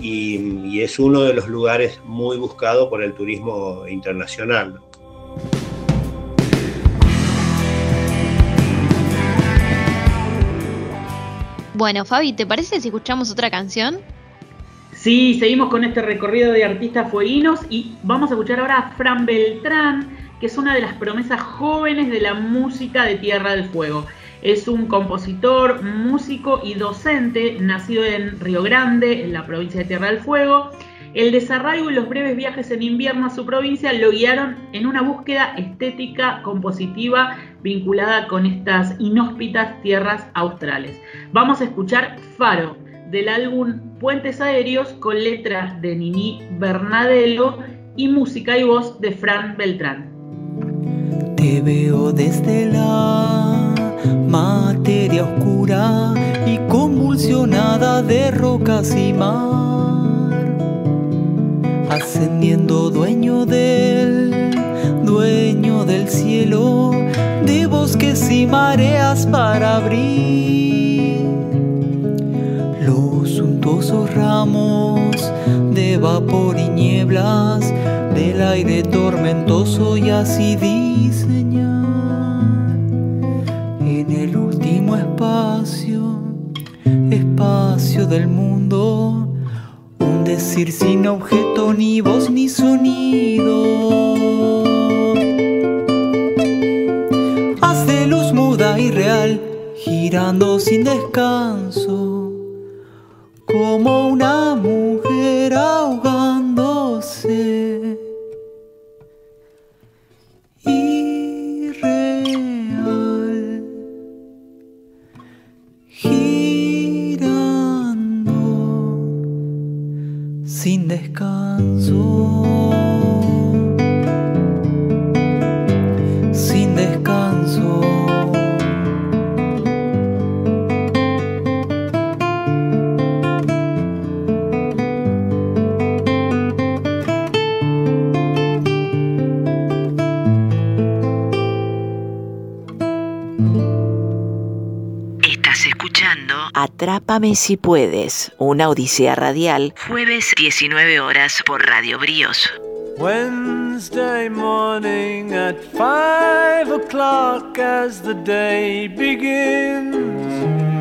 y, es uno de los lugares muy buscados por el turismo internacional. Bueno, Fabi, ¿te parece si escuchamos otra canción? Sí, seguimos con este recorrido de artistas fueguinos y vamos a escuchar ahora a Fran Beltrán, que es una de las promesas jóvenes de la música de Tierra del Fuego. Es un compositor, músico y docente nacido en Río Grande, en la provincia de Tierra del Fuego. El desarraigo y los breves viajes en invierno a su provincia lo guiaron en una búsqueda estética compositiva vinculada con estas inhóspitas tierras australes. Vamos a escuchar Faro del álbum Puentes Aéreos con letras de Nini Bernadelo y música y voz de Fran Beltrán. Te veo desde la materia oscura y convulsionada de rocas y mar, ascendiendo dueño del, dueño del cielo, de bosques y mareas para abrir los suntuosos ramos de vapor y nieblas del aire tormentoso y así diseñar en el último espacio, espacio del mundo, un decir sin objeto ni voz ni sonido. Haz de luz muda y real, girando sin descanso, como una mujer ahogándose. Descanso. Atrápame si puedes, una odisea radial, jueves 19 horas por Radio Bríos. Wednesday morning at five o'clock as the day begins.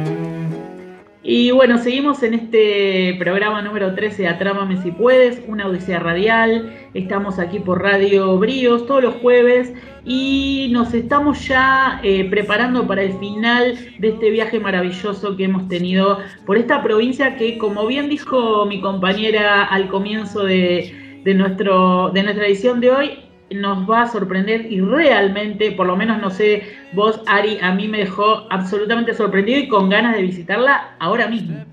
Y bueno, seguimos en este programa número 13 de Atrápame si puedes, una odisea radial. Estamos aquí por Radio Bríos todos los jueves y nos estamos ya eh, preparando para el final de este viaje maravilloso que hemos tenido por esta provincia que, como bien dijo mi compañera al comienzo de, de nuestro, de nuestra edición de hoy, nos va a sorprender y realmente, por lo menos no sé, vos, Ari, a mí me dejó absolutamente sorprendido y con ganas de visitarla ahora mismo.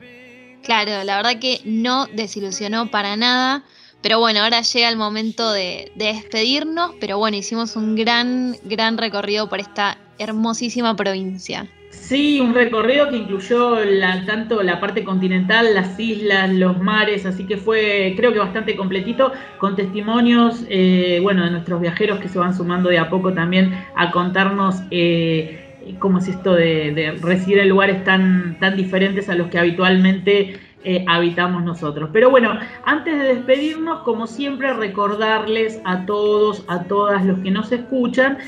Claro, la verdad que no desilusionó para nada. Pero bueno, ahora llega el momento de, de, despedirnos, pero bueno, hicimos un gran, gran recorrido por esta hermosísima provincia. Sí, un recorrido que incluyó la, tanto la parte continental, las islas, los mares, así que fue creo que bastante completito, con testimonios, eh, bueno, de nuestros viajeros que se van sumando de a poco también a contarnos eh, cómo es esto de, de, residir en lugares tan, tan diferentes a los que habitualmente eh, habitamos nosotros. Pero bueno, antes de despedirnos, como siempre, recordarles a todos, a todas los que nos escuchan,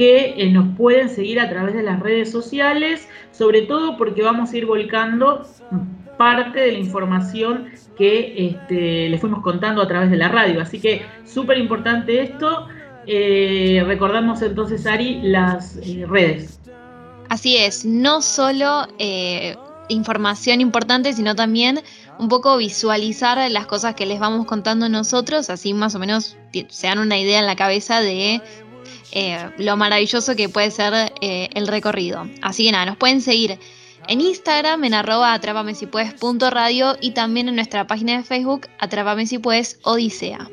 que eh, nos pueden seguir a través de las redes sociales, sobre todo porque vamos a ir volcando parte de la información que este, les fuimos contando a través de la radio. Así que súper importante esto. Eh, recordamos entonces, Ari, las eh, redes. Así es, no solo eh, información importante, sino también un poco visualizar las cosas que les vamos contando nosotros, así más o menos se dan una idea en la cabeza de eh, lo maravilloso que puede ser eh, el recorrido. Así que nada, nos pueden seguir en Instagram en arroba atrápamesipuedes.radio y también en nuestra página de Facebook Atrápame si puedes Odisea.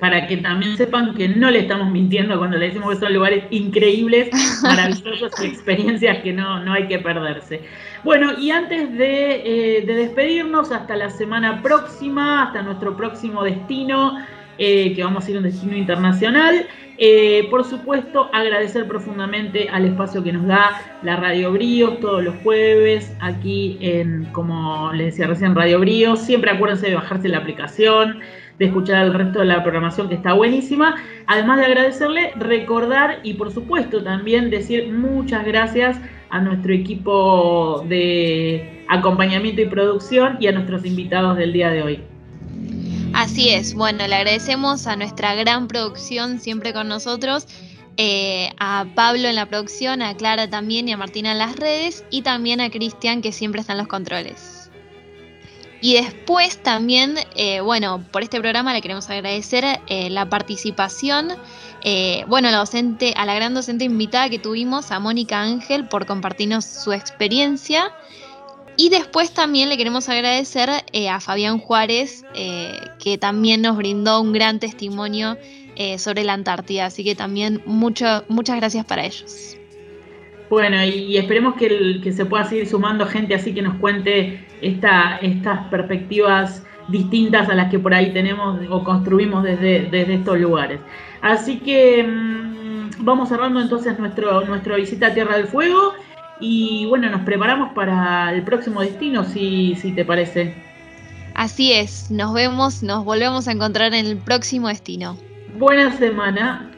Para que también sepan que no le estamos mintiendo cuando le decimos que son lugares increíbles, [laughs] maravillosos y experiencias que no, no hay que perderse. Bueno, y antes de, eh, de despedirnos, hasta la semana próxima, hasta nuestro próximo destino, eh, que vamos a ir a un destino internacional. Eh, por supuesto, agradecer profundamente al espacio que nos da la Radio Bríos todos los jueves, aquí en, como les decía recién, Radio Bríos. Siempre acuérdense de bajarse la aplicación, de escuchar el resto de la programación que está buenísima. Además de agradecerle, recordar y por supuesto también decir muchas gracias a nuestro equipo de acompañamiento y producción y a nuestros invitados del día de hoy. Así es, bueno, le agradecemos a nuestra gran producción siempre con nosotros, eh, a Pablo en la producción, a Clara también y a Martina en las redes y también a Cristian que siempre está en los controles. Y después también, eh, bueno, por este programa le queremos agradecer eh, la participación, bueno, la, docente, a la gran docente invitada que tuvimos, a Mónica Ángel, por compartirnos su experiencia. Y después también le queremos agradecer eh, a Fabián Juárez, eh, que también nos brindó un gran testimonio eh, sobre la Antártida. Así que también muchas gracias para ellos. Bueno, y, esperemos que, que, se pueda seguir sumando gente así que nos cuente esta, estas perspectivas distintas a las que por ahí tenemos o construimos desde, desde estos lugares. Así que mmm, vamos cerrando entonces nuestro, nuestra visita a Tierra del Fuego. Y bueno, nos preparamos para el próximo destino, si, si te parece. Así es, nos vemos, nos volvemos a encontrar en el próximo destino. Buena semana